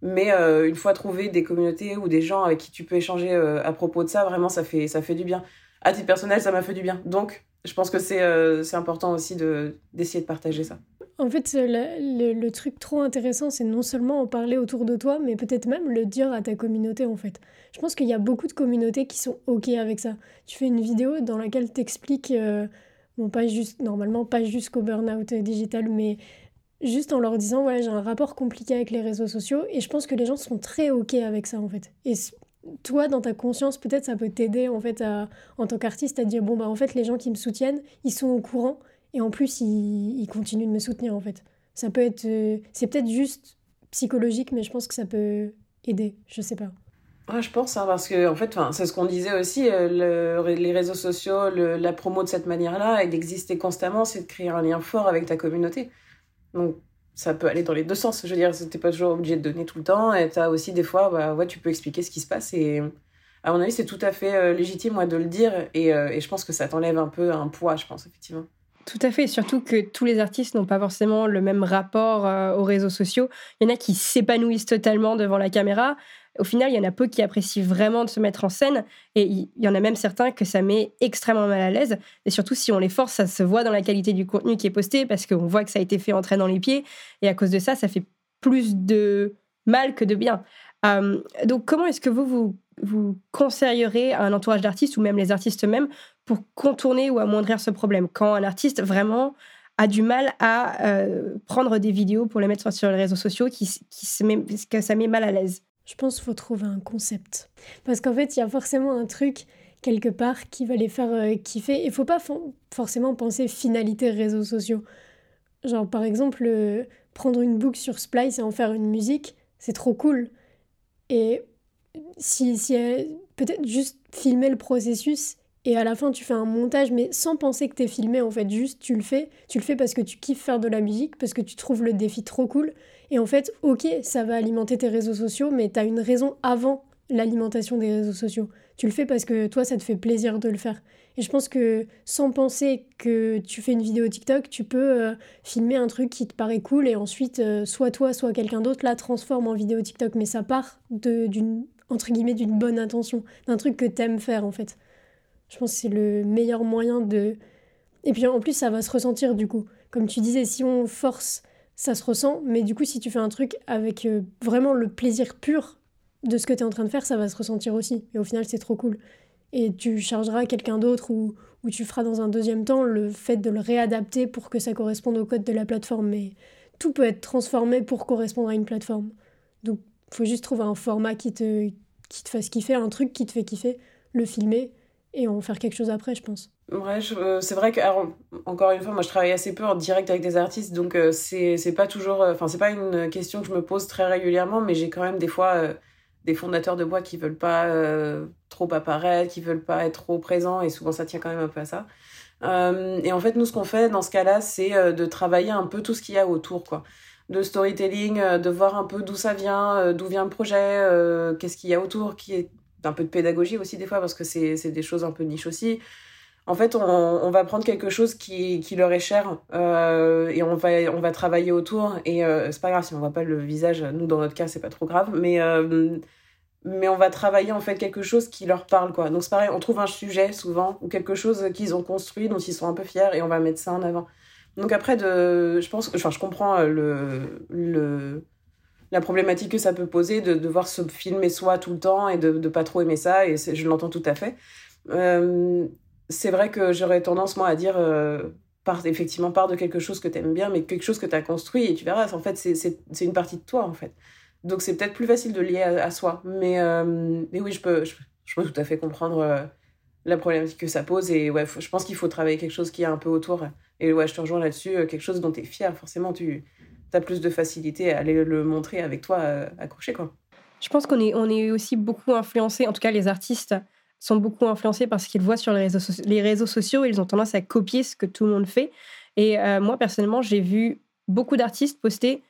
Mais une fois trouvé des communautés ou des gens avec qui tu peux échanger à propos de ça, vraiment, ça fait, ça fait du bien. À titre personnel, ça m'a fait du bien. Donc, je pense que c'est c'est important aussi d'essayer de partager ça. En fait, le, truc trop intéressant, c'est non seulement en parler autour de toi, mais peut-être même le dire à ta communauté, en fait. Je pense qu'il y a beaucoup de communautés qui sont OK avec ça. Tu fais une vidéo dans laquelle tu expliques, euh, bon, pas juste, normalement, pas jusqu'au burn-out digital, mais juste en leur disant, voilà, j'ai un rapport compliqué avec les réseaux sociaux, et je pense que les gens sont très OK avec ça, en fait. Et toi, dans ta conscience, peut-être ça peut t'aider, en fait, à, en tant qu'artiste, à dire, bon, bah, en fait, les gens qui me soutiennent, ils sont au courant et en plus, il, continue de me soutenir, en fait. Ça peut être... Euh, c'est peut-être juste psychologique, mais je pense que ça peut aider. Je sais pas. Ouais, je pense, hein, parce que en fait, c'est ce qu'on disait aussi, euh, les réseaux sociaux, la promo de cette manière-là, et d'exister constamment, c'est de créer un lien fort avec ta communauté. Donc, ça peut aller dans les deux sens. Je veux dire, t'es pas toujours obligé de donner tout le temps, et t'as aussi des fois, bah, ouais, tu peux expliquer ce qui se passe, et à mon avis, c'est tout à fait euh, légitime, de le dire, et, et je pense que ça t'enlève un peu un poids, je pense, effectivement. Tout à fait, surtout que tous les artistes n'ont pas forcément le même rapport euh, aux réseaux sociaux. Il y en a qui s'épanouissent totalement devant la caméra. Au final, il y en a peu qui apprécient vraiment de se mettre en scène. Et il y en a même certains que ça met extrêmement mal à l'aise. Et surtout, si on les force, ça se voit dans la qualité du contenu qui est posté parce qu'on voit que ça a été fait entrer dans les pieds. Et à cause de ça, ça fait plus de mal que de bien. Euh, donc, comment est-ce que vous, vous, vous conseillerez à un entourage d'artistes ou même les artistes eux-mêmes pour contourner ou amoindrir ce problème Quand un artiste vraiment a du mal à euh, prendre des vidéos pour les mettre sur les réseaux sociaux qui, qui se que ça met mal à l'aise? Je pense qu'il faut trouver un concept. Parce qu'en fait, il y a forcément un truc quelque part qui va les faire euh, kiffer. Il faut pas forcément penser finalité réseaux sociaux. Genre, par exemple, euh, prendre une boucle sur Splice et en faire une musique, c'est trop cool. Et si, si peut-être juste filmer le processus et à la fin tu fais un montage mais sans penser que t'es filmé en fait juste tu le fais tu le fais parce que tu kiffes faire de la musique parce que tu trouves le défi trop cool et en fait ok ça va alimenter tes réseaux sociaux mais t'as une raison avant l'alimentation des réseaux sociaux. Tu le fais parce que toi ça te fait plaisir de le faire. Et je pense que sans penser que tu fais une vidéo TikTok tu peux euh, filmer un truc qui te paraît cool et ensuite euh, soit toi soit quelqu'un d'autre la transforme en vidéo TikTok. Mais ça part d'une entre guillemets d'une bonne intention d'un truc que t'aimes faire en fait. Je pense que c'est le meilleur moyen de... Et puis en plus, ça va se ressentir du coup. Comme tu disais, si on force, ça se ressent. Mais du coup, si tu fais un truc avec euh, vraiment le plaisir pur de ce que tu es en train de faire, ça va se ressentir aussi. Et au final, c'est trop cool. Et tu chargeras quelqu'un d'autre ou, ou tu feras dans un deuxième temps le fait de le réadapter pour que ça corresponde au code de la plateforme. Mais tout peut être transformé pour correspondre à une plateforme. Donc, faut juste trouver un format qui te, qui te fasse kiffer, un truc qui te fait kiffer, le filmer et en faire quelque chose après, je pense. Euh, c'est vrai que, encore une fois, moi je travaille assez peu en direct avec des artistes, donc euh, c'est pas toujours. Euh, enfin, c'est pas une question que je me pose très régulièrement, mais j'ai quand même des fois des fondateurs de boîte qui veulent pas trop apparaître, qui veulent pas être trop présents, et souvent ça tient quand même un peu à ça. et en fait, nous, ce qu'on fait dans ce cas-là, c'est de travailler un peu tout ce qu'il y a autour, quoi de storytelling, de voir un peu d'où ça vient, d'où vient le projet, qu'est-ce qu'il y a autour, qui est d'un peu de pédagogie aussi des fois parce que c'est des choses un peu niche aussi. En fait, on, va prendre quelque chose qui, leur est cher euh, et on va, travailler autour. Et euh, c'est pas grave si on voit pas le visage, nous dans notre cas, c'est pas trop grave, mais, euh, mais on va travailler en fait quelque chose qui leur parle. quoi. Donc c'est pareil, on trouve un sujet souvent ou quelque chose qu'ils ont construit, dont ils sont un peu fiers et on va mettre ça en avant. Donc après, de, je pense, enfin, je comprends le, le, la problématique que ça peut poser de devoir se filmer soi tout le temps et de ne pas trop aimer ça, et je l'entends tout à fait. Euh, c'est vrai que j'aurais tendance, moi, à dire, euh, part, effectivement, part de quelque chose que tu aimes bien, mais quelque chose que tu as construit, et tu verras, en fait, c'est une partie de toi, en fait. Donc c'est peut-être plus facile de lier à, soi. Mais, euh, mais oui, je peux, je, peux tout à fait comprendre la problématique que ça pose, et ouais, je pense qu'il faut travailler quelque chose qui est un peu autour. Et ouais, je te rejoins là-dessus, quelque chose dont tu es fier, forcément, tu tu plus de facilité à aller le montrer avec toi euh, accroché. Quoi. Je pense qu'on est, on est aussi beaucoup influencé, en tout cas les artistes sont beaucoup influencés par ce qu'ils voient sur les réseaux, les réseaux sociaux ils ont tendance à copier ce que tout le monde fait. Et euh, moi, personnellement, j'ai vu beaucoup d'artistes poster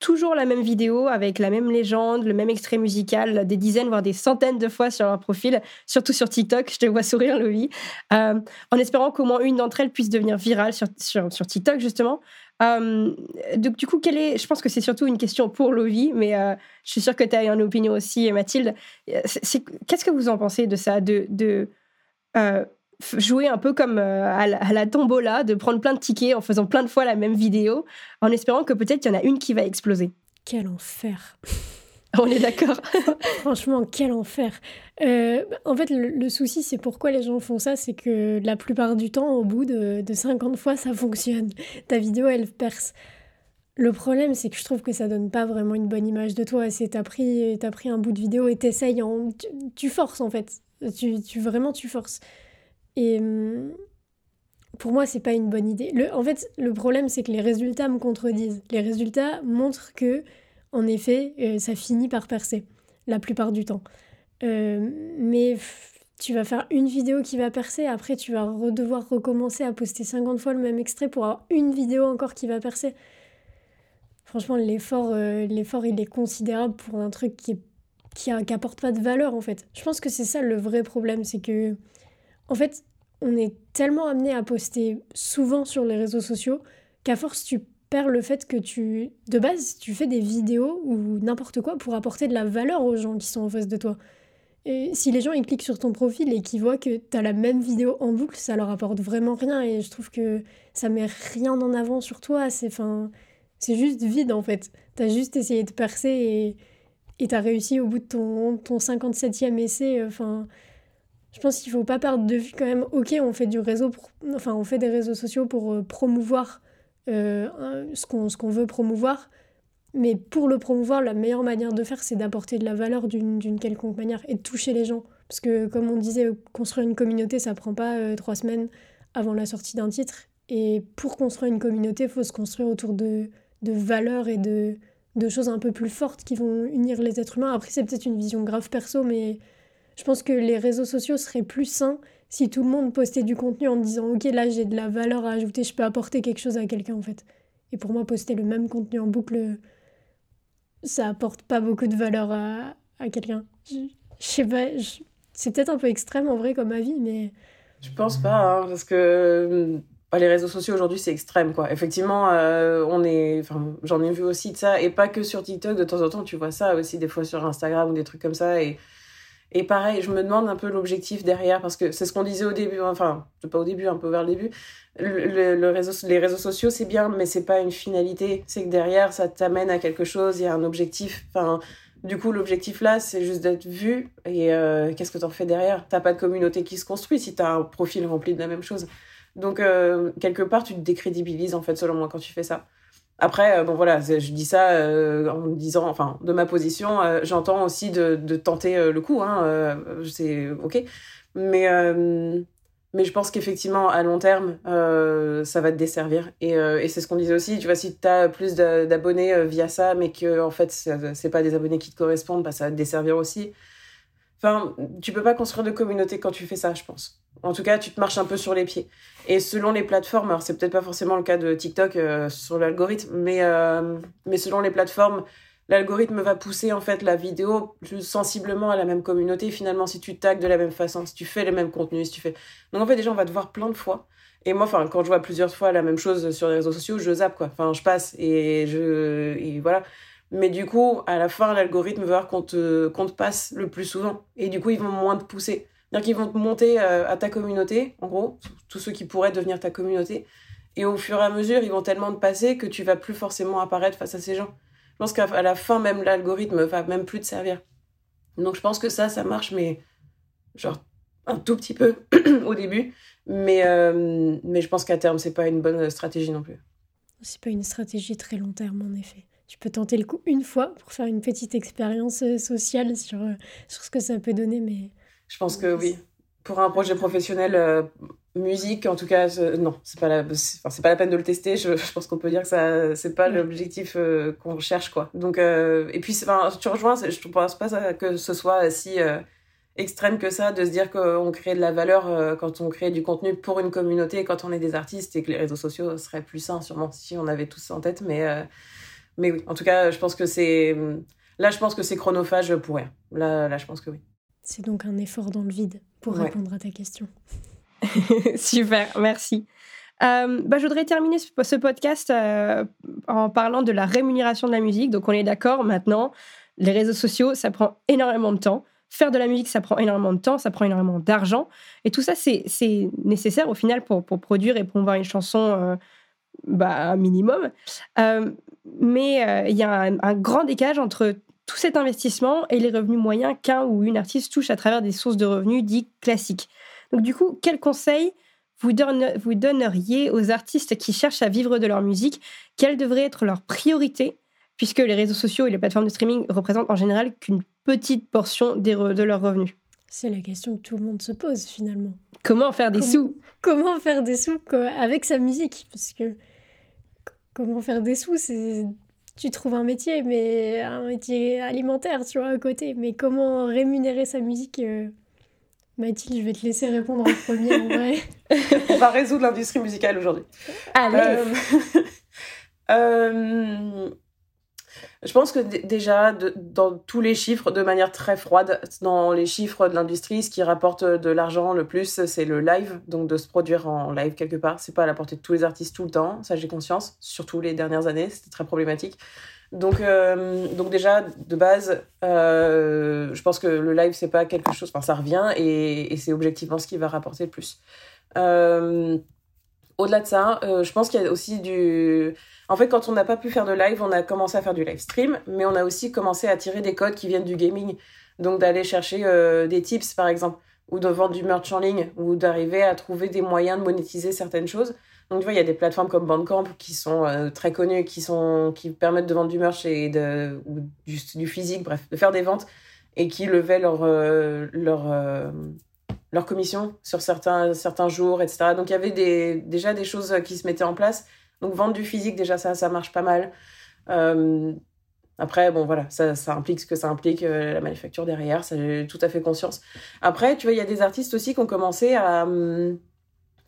toujours la même vidéo avec la même légende, le même extrait musical, des dizaines, voire des centaines de fois sur leur profil, surtout sur TikTok. Je te vois sourire, Louis. Euh, en espérant qu'au moins une d'entre elles puisse devenir virale sur, sur TikTok, justement. Donc, du coup, quelle est, je pense que c'est surtout une question pour Lovie, mais je suis sûre que tu as une opinion aussi, Mathilde. Qu'est-ce que vous en pensez de ça, de, de jouer un peu comme à la, à, la, tombola, de prendre plein de tickets en faisant plein de fois la même vidéo, en espérant que peut-être il y en a une qui va exploser? Quel enfer <laughs> On est d'accord. <laughs> Franchement, quel enfer. Euh, en fait, le, souci, c'est pourquoi les gens font ça, c'est que la plupart du temps, au bout de, de 50 fois, ça fonctionne. Ta vidéo, elle perce. Le problème, c'est que je trouve que ça donne pas vraiment une bonne image de toi. C'est t'as pris, as pris un bout de vidéo et t'essayes, en... tu, forces en fait. Tu, vraiment, tu forces. Et hum, pour moi, c'est pas une bonne idée. En fait, le problème, c'est que les résultats me contredisent. Les résultats montrent que en effet, euh, ça finit par percer, la plupart du temps. Euh, mais tu vas faire une vidéo qui va percer, après tu vas devoir recommencer à poster 50 fois le même extrait pour avoir une vidéo encore qui va percer. Franchement, l'effort, euh, l'effort il est considérable pour un truc qui, qui, apporte pas de valeur en fait. Je pense que c'est ça le vrai problème, c'est que en fait, on est tellement amené à poster souvent sur les réseaux sociaux qu'à force tu le fait que tu, de base, tu fais des vidéos ou n'importe quoi pour apporter de la valeur aux gens qui sont en face de toi. Et si les gens ils cliquent sur ton profil et qu'ils voient que tu as la même vidéo en boucle, ça leur apporte vraiment rien et je trouve que ça met rien en avant sur toi. C'est fin, c'est juste vide en fait. Tu as juste essayé de percer et et tu as réussi au bout de ton, ton 57e essai. Enfin, je pense qu'il faut pas perdre de vue quand même. Ok, on fait du réseau, enfin on fait des réseaux sociaux pour euh, promouvoir euh, ce qu'on veut promouvoir. Mais pour le promouvoir, la meilleure manière de faire, c'est d'apporter de la valeur d'une quelconque manière et de toucher les gens. Parce que, comme on disait, construire une communauté, ça prend pas euh, trois semaines avant la sortie d'un titre. Et pour construire une communauté, il faut se construire autour de, de valeurs et de, de choses un peu plus fortes qui vont unir les êtres humains. Après, c'est peut-être une vision grave perso, mais je pense que les réseaux sociaux seraient plus sains si tout le monde postait du contenu en disant ok là j'ai de la valeur à ajouter, je peux apporter quelque chose à quelqu'un en fait. Et pour moi poster le même contenu en boucle, ça apporte pas beaucoup de valeur à, à quelqu'un. Je, sais pas, c'est peut-être un peu extrême en vrai comme avis, mais... Je pense pas, hein, parce que bah, les réseaux sociaux aujourd'hui c'est extrême quoi. Effectivement, euh, on est, j'en ai vu aussi de ça, et pas que sur TikTok, de temps en temps tu vois ça aussi des fois sur Instagram ou des trucs comme ça, et pareil, je me demande un peu l'objectif derrière, parce que c'est ce qu'on disait au début, enfin, pas au début, un peu vers le début. Le, réseau, les réseaux sociaux, c'est bien, mais c'est pas une finalité. C'est que derrière, ça t'amène à quelque chose, il y a un objectif. Enfin, du coup, l'objectif là, c'est juste d'être vu. Et euh, qu'est-ce que t'en fais derrière? T'as pas de communauté qui se construit si t'as un profil rempli de la même chose. Donc, euh, quelque part, tu te décrédibilises, en fait, selon moi, quand tu fais ça. Après, euh, bon voilà, je dis ça euh, en disant, enfin, de ma position, euh, j'entends aussi de, tenter le coup, hein, c'est ok. Mais, mais je pense qu'effectivement, à long terme, ça va te desservir. Et, et c'est ce qu'on disait aussi, tu vois, si tu as plus d'abonnés via ça, mais que en fait, c'est pas des abonnés qui te correspondent, bah, ça va te desservir aussi. Enfin, tu peux pas construire de communauté quand tu fais ça, je pense. En tout cas, tu te marches un peu sur les pieds. Et selon les plateformes, alors c'est peut-être pas forcément le cas de TikTok euh, sur l'algorithme, mais, euh, mais selon les plateformes, l'algorithme va pousser en fait la vidéo plus sensiblement à la même communauté. Finalement, si tu tags de la même façon, si tu fais les mêmes contenus, si tu fais. Donc en fait, déjà, on va te voir plein de fois. Et moi, quand je vois plusieurs fois la même chose sur les réseaux sociaux, je zappe quoi. Enfin, je passe et je. Voilà. Mais du coup, à la fin, l'algorithme veut voir qu'on te, qu'on te passe le plus souvent. Et du coup, ils vont moins te pousser. C'est-à-dire qu'ils vont te monter euh, à ta communauté, en gros, tous ceux qui pourraient devenir ta communauté. Et au fur et à mesure, ils vont tellement te passer que tu vas plus forcément apparaître face à ces gens. Je pense qu'à la fin, même l'algorithme va même plus te servir. Donc je pense que ça, ça marche, mais genre un tout petit peu <clears throat> au début. Mais, euh, mais je pense qu'à terme, c'est pas une bonne stratégie non plus. C'est pas une stratégie très long terme, en effet. Tu peux tenter le coup une fois pour faire une petite expérience euh, sociale sur, sur ce que ça peut donner, mais je pense que oui. Pour un projet professionnel, euh, musique, en tout cas, non, c'est pas la, c'est pas la peine de le tester. Je, je pense qu'on peut dire que ça, c'est pas l'objectif euh, qu'on cherche, quoi. Donc, euh, et puis, tu rejoins, je ne pense pas que ce soit si extrême que ça de se dire qu'on crée de la valeur quand on crée du contenu pour une communauté, quand on est des artistes et que les réseaux sociaux seraient plus sains, sûrement si on avait tous ça en tête. Mais, mais oui, en tout cas, je pense que c'est, là, je pense que c'est chronophage pour rien. Là, là, je pense que oui. C'est donc un effort dans le vide pour répondre à ta question. <laughs> Super, merci. Euh, bah, je voudrais terminer ce podcast euh, en parlant de la rémunération de la musique. Donc, on est d'accord maintenant, les réseaux sociaux, ça prend énormément de temps. Faire de la musique, ça prend énormément de temps, ça prend énormément d'argent. Et tout ça, c'est nécessaire au final pour, pour, produire et promouvoir une chanson euh, bah, un minimum. mais il y a un, un grand décalage entre tout cet investissement et les revenus moyens qu'un ou une artiste touche à travers des sources de revenus dits classiques. Donc du coup, quels conseils vous, vous donneriez aux artistes qui cherchent à vivre de leur musique? Quelle devrait être leur priorité? Puisque les réseaux sociaux et les plateformes de streaming représentent en général qu'une petite portion des de leurs revenus. C'est la question que tout le monde se pose finalement. Comment faire des sous? Comment faire des sous avec sa musique? Parce que comment faire des sous, c'est tu trouves un métier, mais un métier alimentaire, tu vois, à côté. Mais comment rémunérer sa musique euh, Mathilde, je vais te laisser répondre en premier, en vrai. <laughs> On va résoudre l'industrie musicale aujourd'hui. Allez euh, <laughs> euh, Je pense que déjà, dans tous les chiffres, de manière très froide, dans les chiffres de l'industrie, ce qui rapporte de l'argent le plus, c'est le live, donc de se produire en live quelque part. C'est pas à la portée de tous les artistes tout le temps, ça j'ai conscience, surtout les dernières années, c'était très problématique. Donc, euh, donc déjà, de base, euh, je pense que le live, c'est pas quelque chose, enfin ça revient et, c'est objectivement ce qui va rapporter le plus. Euh, au-delà de ça, je pense qu'il y a aussi du en fait, quand on n'a pas pu faire de live, on a commencé à faire du live stream, mais on a aussi commencé à tirer des codes qui viennent du gaming. Donc d'aller chercher euh, des tips, par exemple, ou de vendre du merch en ligne, ou d'arriver à trouver des moyens de monétiser certaines choses. Donc tu vois, il y a des plateformes comme Bandcamp qui sont euh, très connues, qui, sont, qui permettent de vendre du merch et de, ou du, physique, bref, de faire des ventes, et qui levaient leur, euh, leur, leur commission sur certains, certains jours, etc. Donc il y avait déjà des choses qui se mettaient en place donc vendre du physique, déjà ça, ça marche pas mal. Euh, après, bon voilà, ça, ça, implique ce que ça implique, euh, la manufacture derrière, ça j'ai tout à fait conscience. Après, tu vois, il y a des artistes aussi qui ont commencé à,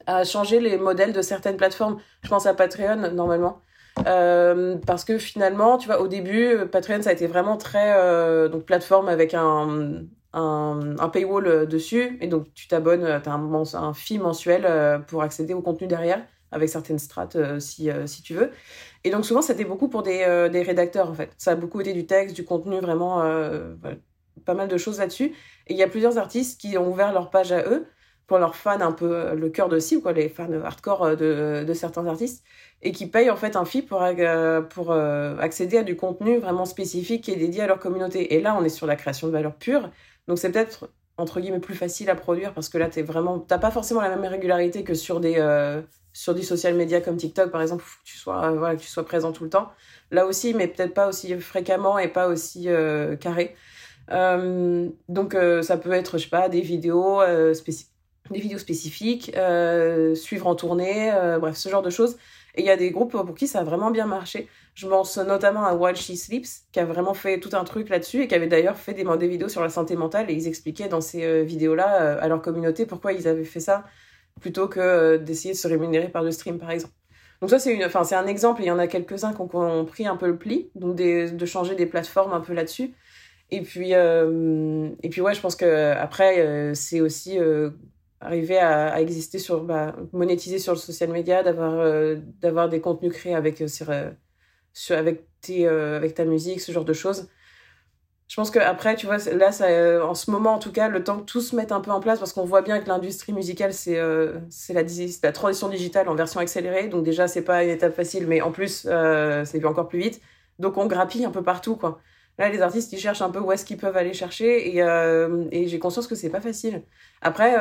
à changer les modèles de certaines plateformes. Je pense à Patreon, normalement. Euh, parce que finalement, tu vois, au début, Patreon, ça a été vraiment très... donc plateforme avec un, un, paywall dessus. Et donc, tu t'abonnes, tu as un, un fee mensuel pour accéder au contenu derrière avec certaines strates euh, si, euh, si tu veux. Et donc souvent, c'était beaucoup pour des, euh, des, rédacteurs, en fait. Ça a beaucoup été du texte, du contenu, vraiment, pas mal de choses là-dessus. Et il y a plusieurs artistes qui ont ouvert leur page à eux, pour leurs fans un peu le cœur de cible, quoi, les fans hardcore de, de certains artistes, et qui payent en fait un fee pour, pour accéder à du contenu vraiment spécifique qui est dédié à leur communauté. Et là, on est sur la création de valeur pure. Donc c'est peut-être entre guillemets plus facile à produire parce que là t'es vraiment t'as pas forcément la même régularité que sur des sur du social media comme TikTok, par exemple, faut tu sois, euh, voilà, tu sois présent tout le temps. Là aussi, mais peut-être pas aussi fréquemment et pas aussi euh, carré. Euh, donc, ça peut être, je sais pas, des vidéos, des vidéos spécifiques, suivre en tournée, bref, ce genre de choses. Et il y a des groupes pour qui ça a vraiment bien marché. Je pense notamment à While She Sleeps, qui a vraiment fait tout un truc là-dessus et qui avait d'ailleurs fait des, vidéos sur la santé mentale et ils expliquaient dans ces vidéos-là à leur communauté pourquoi ils avaient fait ça plutôt que euh, d'essayer de se rémunérer par le stream, par exemple. Donc ça, c'est une, enfin, c'est un exemple, et il y en a quelques-uns qui ont, pris un peu le pli, donc de changer des plateformes un peu là-dessus. Et puis, euh, et puis ouais, je pense que après, euh, c'est aussi arriver à, exister sur, bah, monétiser sur le social media, d'avoir, d'avoir des contenus créés avec, avec, tes, avec ta musique, ce genre de choses je pense qu'après, tu vois, là, ça, euh, en ce moment, en tout cas, le temps que tout se mette un peu en place, parce qu'on voit bien que l'industrie musicale, c'est euh, la, la transition digitale en version accélérée. Donc déjà, c'est pas une étape facile, mais en plus, euh, c'est encore plus vite. Donc on grappille un peu partout, quoi. Là, les artistes, ils cherchent un peu où est-ce qu'ils peuvent aller chercher, et, euh, et j'ai conscience que c'est pas facile. Après,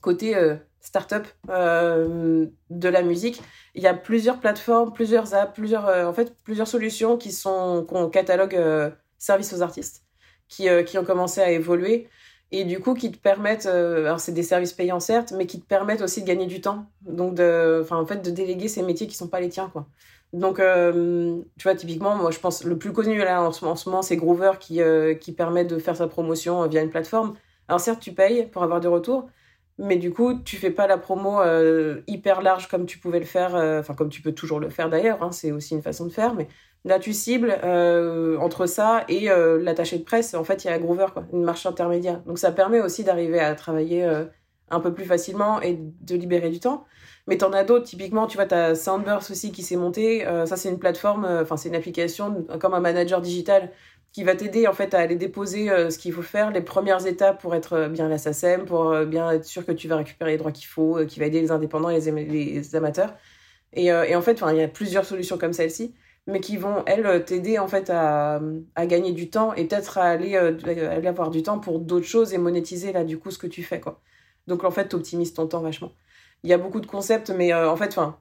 côté start-up de la musique, il y a plusieurs plateformes, plusieurs apps, plusieurs, en fait, plusieurs solutions qui sont qu'on catalogue services aux artistes qui, euh, qui ont commencé à évoluer et du coup qui te permettent euh, alors c'est des services payants certes mais qui te permettent aussi de gagner du temps. Donc de enfin en fait de déléguer ces métiers qui sont pas les tiens quoi. Donc euh, tu vois typiquement moi je pense le plus connu là en ce, en ce moment c'est Groover qui qui permet de faire sa promotion via une plateforme. Alors certes tu payes pour avoir des retours mais du coup tu fais pas la promo hyper large comme tu pouvais le faire enfin comme tu peux toujours le faire d'ailleurs hein, c'est aussi une façon de faire mais Là, tu cibles euh, entre ça et euh, l'attaché de presse. En fait, il y a Groover, quoi, une marche intermédiaire. Donc, ça permet aussi d'arriver à travailler euh, un peu plus facilement et de libérer du temps. Mais t'en as d'autres, typiquement, tu vois, t'as Soundburst aussi qui s'est monté. Euh, ça, c'est une plateforme, euh, enfin, c'est une application comme un manager digital qui va t'aider en fait à aller déposer euh, ce qu'il faut faire, les premières étapes pour être bien la SACEM, pour bien être sûr que tu vas récupérer les droits qu'il faut, qui va aider les indépendants et les, amateurs. Et, en fait, il y a plusieurs solutions comme celle-ci, mais qui vont, elles, t'aider en fait à, à, gagner du temps et peut-être à aller, aller avoir du temps pour d'autres choses et monétiser là, du coup, ce que tu fais. quoi. Donc en fait, tu optimises ton temps vachement il y a beaucoup de concepts, mais euh, en fait, enfin,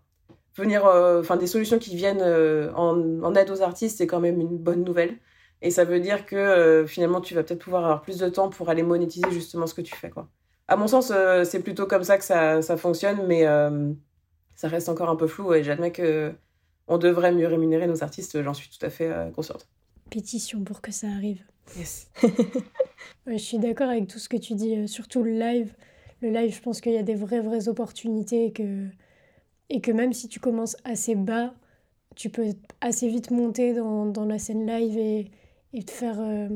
venir, euh, enfin, des solutions qui viennent euh, en, aide aux artistes, c'est quand même une bonne nouvelle. Et ça veut dire que finalement, tu vas peut-être pouvoir avoir plus de temps pour aller monétiser justement ce que tu fais, quoi. À mon sens, c'est plutôt comme ça que ça, ça fonctionne, mais ça reste encore un peu flou et j'admets que on devrait mieux rémunérer nos artistes, j'en suis tout à fait consciente. Pétition pour que ça arrive. Yes. <laughs> je suis d'accord avec tout ce que tu dis, surtout le live le live, je pense qu'il y a des vraies, vraies opportunités et que, et que même si tu commences assez bas, tu peux assez vite monter dans, dans la scène live et, et te, faire, euh,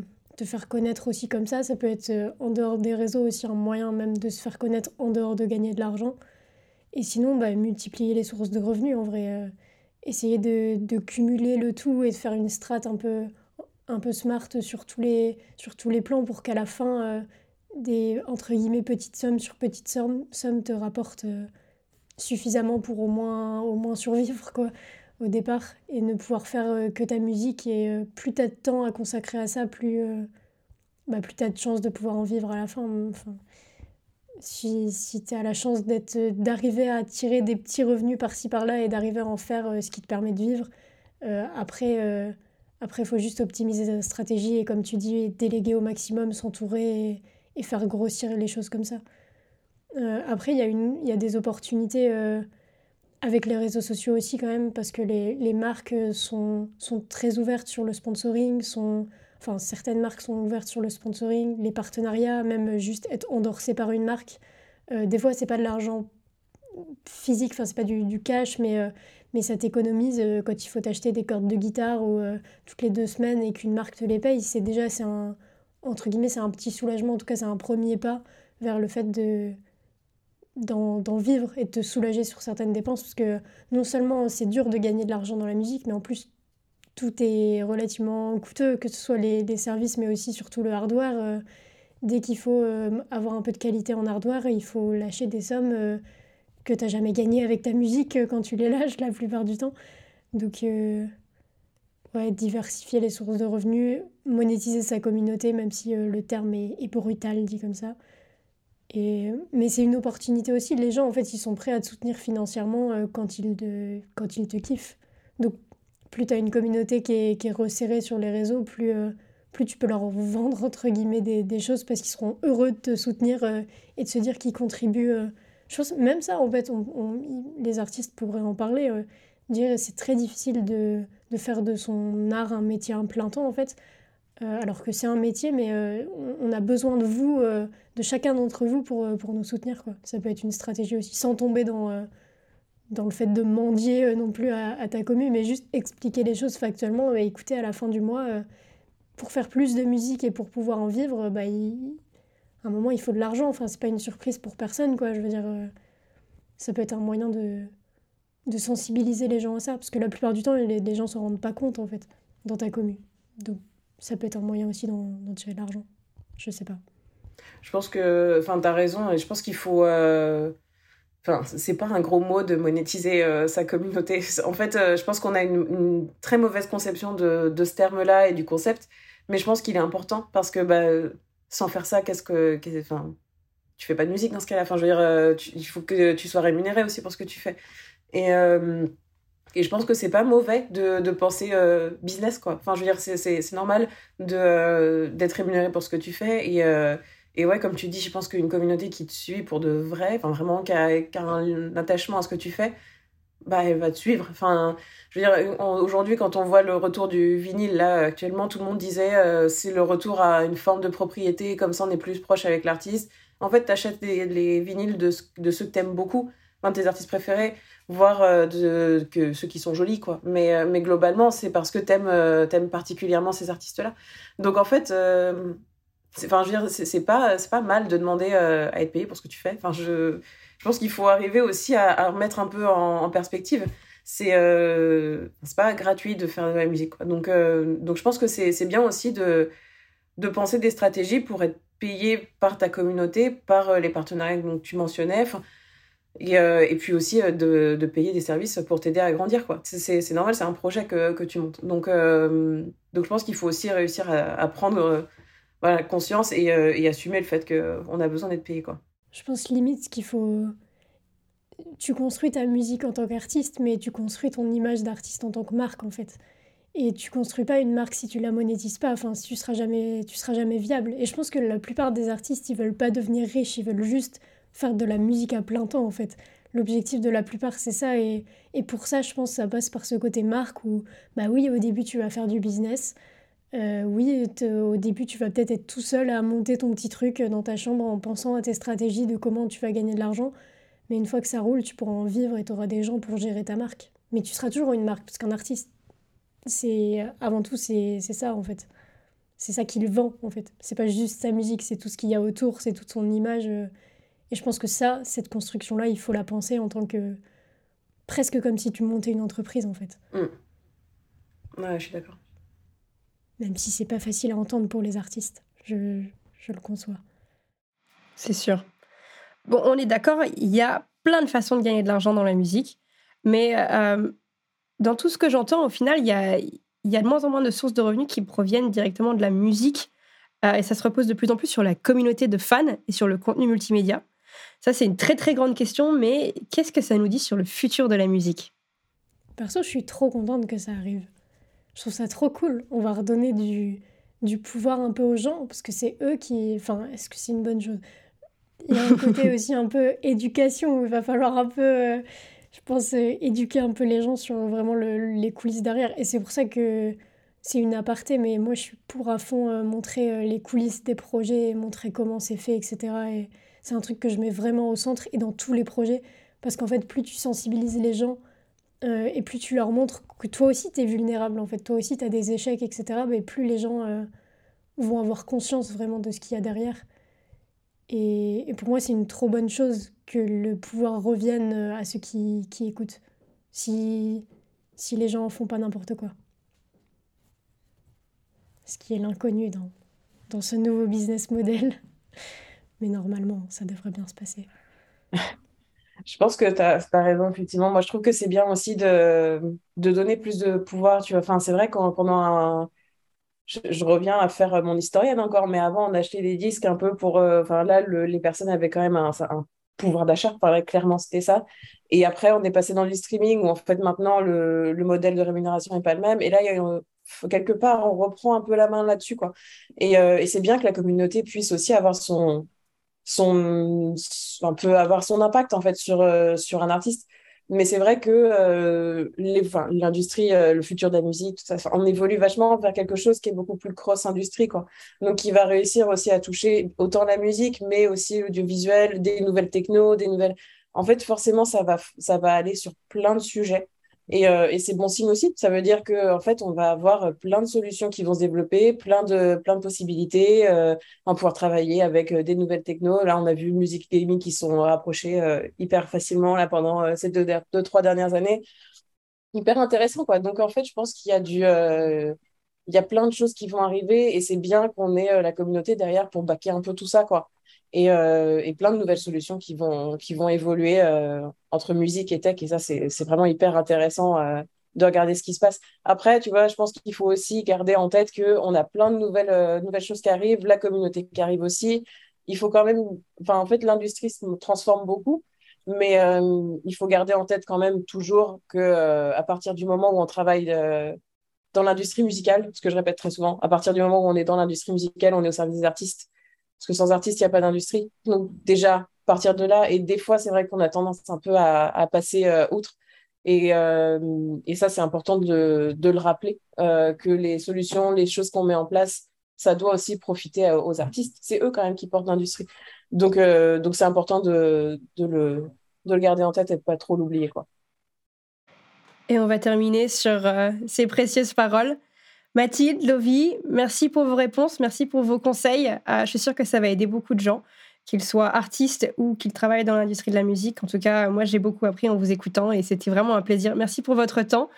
faire connaître aussi comme ça. Ça peut être euh, en dehors des réseaux aussi un moyen même de se faire connaître en dehors de gagner de l'argent. Et sinon, bah, multiplier les sources de revenus en vrai. Euh, essayer de, de, cumuler le tout et de faire une strate un peu, un peu smart sur tous les, sur tous les plans pour qu'à la fin, des entre guillemets petites sommes sur petites sommes, sommes te rapportent euh, suffisamment pour au moins, au moins survivre quoi, au départ et ne pouvoir faire euh, que ta musique et euh, plus tu as de temps à consacrer à ça, plus, bah, plus tu as de chances de pouvoir en vivre à la fin. Enfin, si, si tu as la chance d'arriver à tirer des petits revenus par-ci par-là et d'arriver à en faire ce qui te permet de vivre, après, après il faut juste optimiser ta stratégie et comme tu dis, déléguer au maximum, s'entourer et faire grossir les choses comme ça. Euh, après, il y, a une, y a des opportunités euh, avec les réseaux sociaux aussi quand même, parce que les, les, marques sont, sont très ouvertes sur le sponsoring, sont, enfin certaines marques sont ouvertes sur le sponsoring, les partenariats, même juste être endorsé par une marque. Euh, des fois, c'est pas de l'argent physique, enfin c'est pas du, du, cash, mais, mais ça t'économise quand il faut t'acheter des cordes de guitare ou toutes les deux semaines et qu'une marque te les paye, c'est déjà c'est un entre guillemets, c'est un petit soulagement, en tout cas c'est un premier pas vers le fait de d'en vivre et de te soulager sur certaines dépenses, parce que non seulement c'est dur de gagner de l'argent dans la musique, mais en plus tout est relativement coûteux, que ce soit les, services, mais aussi surtout le hardware. Euh, dès qu'il faut euh, avoir un peu de qualité en hardware, il faut lâcher des sommes euh, que tu n'as jamais gagnées avec ta musique quand tu les lâches la plupart du temps. Donc diversifier les sources de revenus, monétiser sa communauté, même si le terme est, brutal dit comme ça. Et, mais c'est une opportunité aussi. Les gens, en fait, ils sont prêts à te soutenir financièrement euh, quand, ils te, quand ils te kiffent. Donc, plus tu as une communauté qui est, qui est, resserrée sur les réseaux, plus, euh, plus tu peux leur vendre, entre guillemets, des, des choses parce qu'ils seront heureux de te soutenir et de se dire qu'ils contribuent. pense, même ça, en fait, on, les artistes pourraient en parler. dire c'est très difficile de de faire de son art un métier un plein temps en fait. Euh, alors que c'est un métier, mais euh, on, a besoin de vous, euh, de chacun d'entre vous pour, pour nous soutenir. Quoi. Ça peut être une stratégie aussi, sans tomber dans, dans le fait de mendier non plus à, ta commune, mais juste expliquer les choses factuellement et écouter à la fin du mois, pour faire plus de musique et pour pouvoir en vivre, bah, à un moment il faut de l'argent. Enfin, c'est pas une surprise pour personne, quoi. Je veux dire, ça peut être un moyen de, de sensibiliser les gens à ça, parce que la plupart du temps, les, les gens s'en rendent pas compte, en fait, dans ta commune. Donc, ça peut être un moyen aussi d'en tirer de l'argent. Je sais pas. Je pense que, enfin, t'as raison, et je pense qu'il faut... Euh... Enfin, c'est pas un gros mot de monétiser euh, sa communauté. En fait, euh, je pense qu'on a une, très mauvaise conception de, ce terme-là et du concept, mais je pense qu'il est important parce que bah, sans faire ça, qu'est-ce que. enfin, tu fais pas de musique dans ce cas-là. Enfin, je veux dire, euh, il faut que tu sois rémunéré aussi pour ce que tu fais. Et, et je pense que c'est pas mauvais de, penser business, quoi. Enfin, je veux dire, c'est normal d'être rémunéré pour ce que tu fais. Et, et ouais, comme tu dis, je pense qu'une communauté qui te suit pour de vrai, enfin vraiment qui a, un attachement à ce que tu fais, bah elle va te suivre. Enfin, je veux dire, aujourd'hui, quand on voit le retour du vinyle, là, actuellement, tout le monde disait c'est le retour à une forme de propriété, comme ça on est plus proche avec l'artiste. En fait, t'achètes les, les vinyles de, ceux que t'aimes beaucoup, un de tes artistes préférés voir euh, de, que ceux qui sont jolis quoi mais euh, mais globalement c'est parce que t'aimes euh, aimes particulièrement ces artistes là donc en fait enfin je veux dire c'est pas pas mal de demander à être payé pour ce que tu fais enfin je je pense qu'il faut arriver aussi à, remettre un peu en, perspective. C'est euh, pas gratuit de faire de la musique. Donc, euh, donc je pense que c'est bien aussi de, de penser des stratégies pour être payé par ta communauté, par euh, les partenariats que tu mentionnais. Et, euh, et, puis aussi de, de, payer des services pour t'aider à grandir. quoi. C'est normal, c'est un projet que, que, tu montes. Donc, donc je pense qu'il faut aussi réussir à prendre voilà, conscience et, et, assumer le fait qu'on a besoin d'être payé. Quoi. Je pense limite qu'il faut. Tu construis ta musique en tant qu'artiste, mais tu construis ton image d'artiste en tant que marque, en fait. Et tu construis pas une marque si tu la monétises pas, enfin, tu seras jamais, tu seras jamais viable. Et je pense que la plupart des artistes, ils veulent pas devenir riches, ils veulent juste faire de la musique à plein temps, en fait. L'objectif de la plupart, c'est ça. Et, et pour ça, je pense que ça passe par ce côté marque où, bah oui, au début, tu vas faire du business. Euh, oui, au début, tu vas peut-être être tout seul à monter ton petit truc dans ta chambre en pensant à tes stratégies de comment tu vas gagner de l'argent. Mais une fois que ça roule, tu pourras en vivre et tu auras des gens pour gérer ta marque. Mais tu seras toujours une marque, parce qu'un artiste, c'est avant tout, c'est ça en fait. C'est ça qu'il vend en fait. C'est pas juste sa musique, c'est tout ce qu'il y a autour, c'est toute son image. Euh. Et je pense que ça, cette construction-là, il faut la penser en tant que. presque comme si tu montais une entreprise en fait. Mmh. Ouais, je suis d'accord. Même si c'est pas facile à entendre pour les artistes, je, je le conçois. C'est sûr. Bon, on est d'accord, il y a plein de façons de gagner de l'argent dans la musique, mais euh, dans tout ce que j'entends, au final, il y a, y a de moins en moins de sources de revenus qui proviennent directement de la musique, euh, et ça se repose de plus en plus sur la communauté de fans et sur le contenu multimédia. Ça, c'est une très très grande question, mais qu'est-ce que ça nous dit sur le futur de la musique? Perso, je suis trop contente que ça arrive. Je trouve ça trop cool. On va redonner du, du pouvoir un peu aux gens, parce que c'est eux qui... Enfin, est-ce que c'est une bonne chose? Il y a un <laughs> côté aussi un peu éducation, où il va falloir un peu, euh, je pense, euh, éduquer un peu les gens sur vraiment les coulisses derrière. Et c'est pour ça que c'est une aparté, mais moi je suis pour à fond euh, montrer les coulisses des projets, montrer comment c'est fait, etc. Et c'est un truc que je mets vraiment au centre et dans tous les projets, parce qu'en fait, plus tu sensibilises les gens euh, et plus tu leur montres que toi aussi tu es vulnérable, en fait, toi aussi tu as des échecs, etc., mais plus les gens euh, vont avoir conscience vraiment de ce qu'il y a derrière. Et, pour moi, c'est une trop bonne chose que le pouvoir revienne euh, à ceux qui, qui écoutent, si, si les gens en font pas n'importe quoi. Ce qui est l'inconnu dans, dans ce nouveau business model. <laughs> Mais normalement, ça devrait bien se passer. <laughs> Je pense que tu as, raison, effectivement. Moi, je trouve que c'est bien aussi de, de donner plus de pouvoir. Tu. Enfin, c'est vrai quand pendant un. Je, reviens à faire mon historienne encore, mais avant, on achetait des disques un peu pour. Euh, enfin, là, les personnes avaient quand même un, pouvoir d'achat. Clairement, c'était ça. Et après, on est passé dans le streaming où, en fait, maintenant, le, le modèle de rémunération n'est pas le même. Et là, a quelque part, on reprend un peu la main là-dessus. quoi. Et, euh, et c'est bien que la communauté puisse aussi avoir son son, un peu avoir son impact en fait sur, euh, sur un artiste. Mais c'est vrai que euh, l'industrie, euh, le futur de la musique, tout ça, on évolue vachement vers quelque chose qui est beaucoup plus cross-industrie. Donc, qui va réussir aussi à toucher autant la musique, mais aussi l'audiovisuel, des nouvelles techno, des nouvelles. En fait, forcément, ça va, ça va aller sur plein de sujets. Et, euh, et c'est bon signe aussi. Ça veut dire que en fait, on va avoir plein de solutions qui vont se développer, plein de, plein de possibilités. Euh, on pouvoir travailler avec euh, des nouvelles techno. Là, on a vu musique gaming qui sont rapprochés euh, hyper facilement là, pendant ces deux, deux, trois dernières années. Hyper intéressant, quoi. Donc, en fait, je pense qu'il y a du... il y a plein de choses qui vont arriver et c'est bien qu'on ait la communauté derrière pour baquer un peu tout ça, quoi. Et, et, plein de nouvelles solutions qui vont, qui vont évoluer entre musique et tech. Et ça, c'est vraiment hyper intéressant euh, de regarder ce qui se passe. Après, tu vois, je pense qu'il faut aussi garder en tête qu'on a plein de nouvelles, euh, nouvelles choses qui arrivent, la communauté qui arrive aussi. Il faut quand même, enfin, en fait, l'industrie se transforme beaucoup, mais euh, il faut garder en tête quand même toujours que à partir du moment où on travaille dans l'industrie musicale, ce que je répète très souvent, à partir du moment où on est dans l'industrie musicale, on est au service des artistes. Parce que sans artistes, il n'y a pas d'industrie. Donc déjà, partir de là. Et des fois, c'est vrai qu'on a tendance un peu à, passer euh, outre. Et, euh, et ça, c'est important de, le rappeler, euh, que les solutions, les choses qu'on met en place, ça doit aussi profiter aux artistes. C'est eux quand même qui portent l'industrie. Donc, c'est important de, le, de le garder en tête et de pas trop l'oublier. Et on va terminer sur ces précieuses paroles. Mathilde, Lovie, merci pour vos réponses, merci pour vos conseils. je suis sûre que ça va aider beaucoup de gens. qu'ils soient artistes ou qu'ils travaillent dans l'industrie de la musique. En tout cas, moi, j'ai beaucoup appris en vous écoutant et c'était vraiment un plaisir. Merci pour votre temps.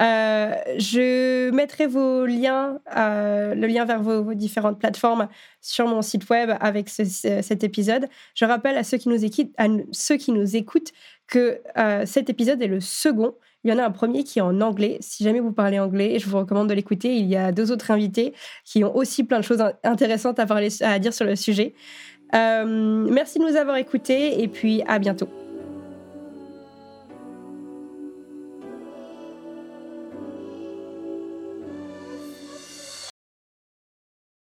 Euh, je mettrai vos liens, euh, le lien vers vos, différentes plateformes sur mon site web avec cet épisode. Je rappelle à ceux qui nous, écoutent, à ceux qui nous écoutent que euh, cet épisode est le second. Il y en a un premier qui est en anglais. Si jamais vous parlez anglais, je vous recommande de l'écouter. Il y a deux autres invités qui ont aussi plein de choses intéressantes à, dire sur le sujet. merci de nous avoir écoutés et puis à bientôt.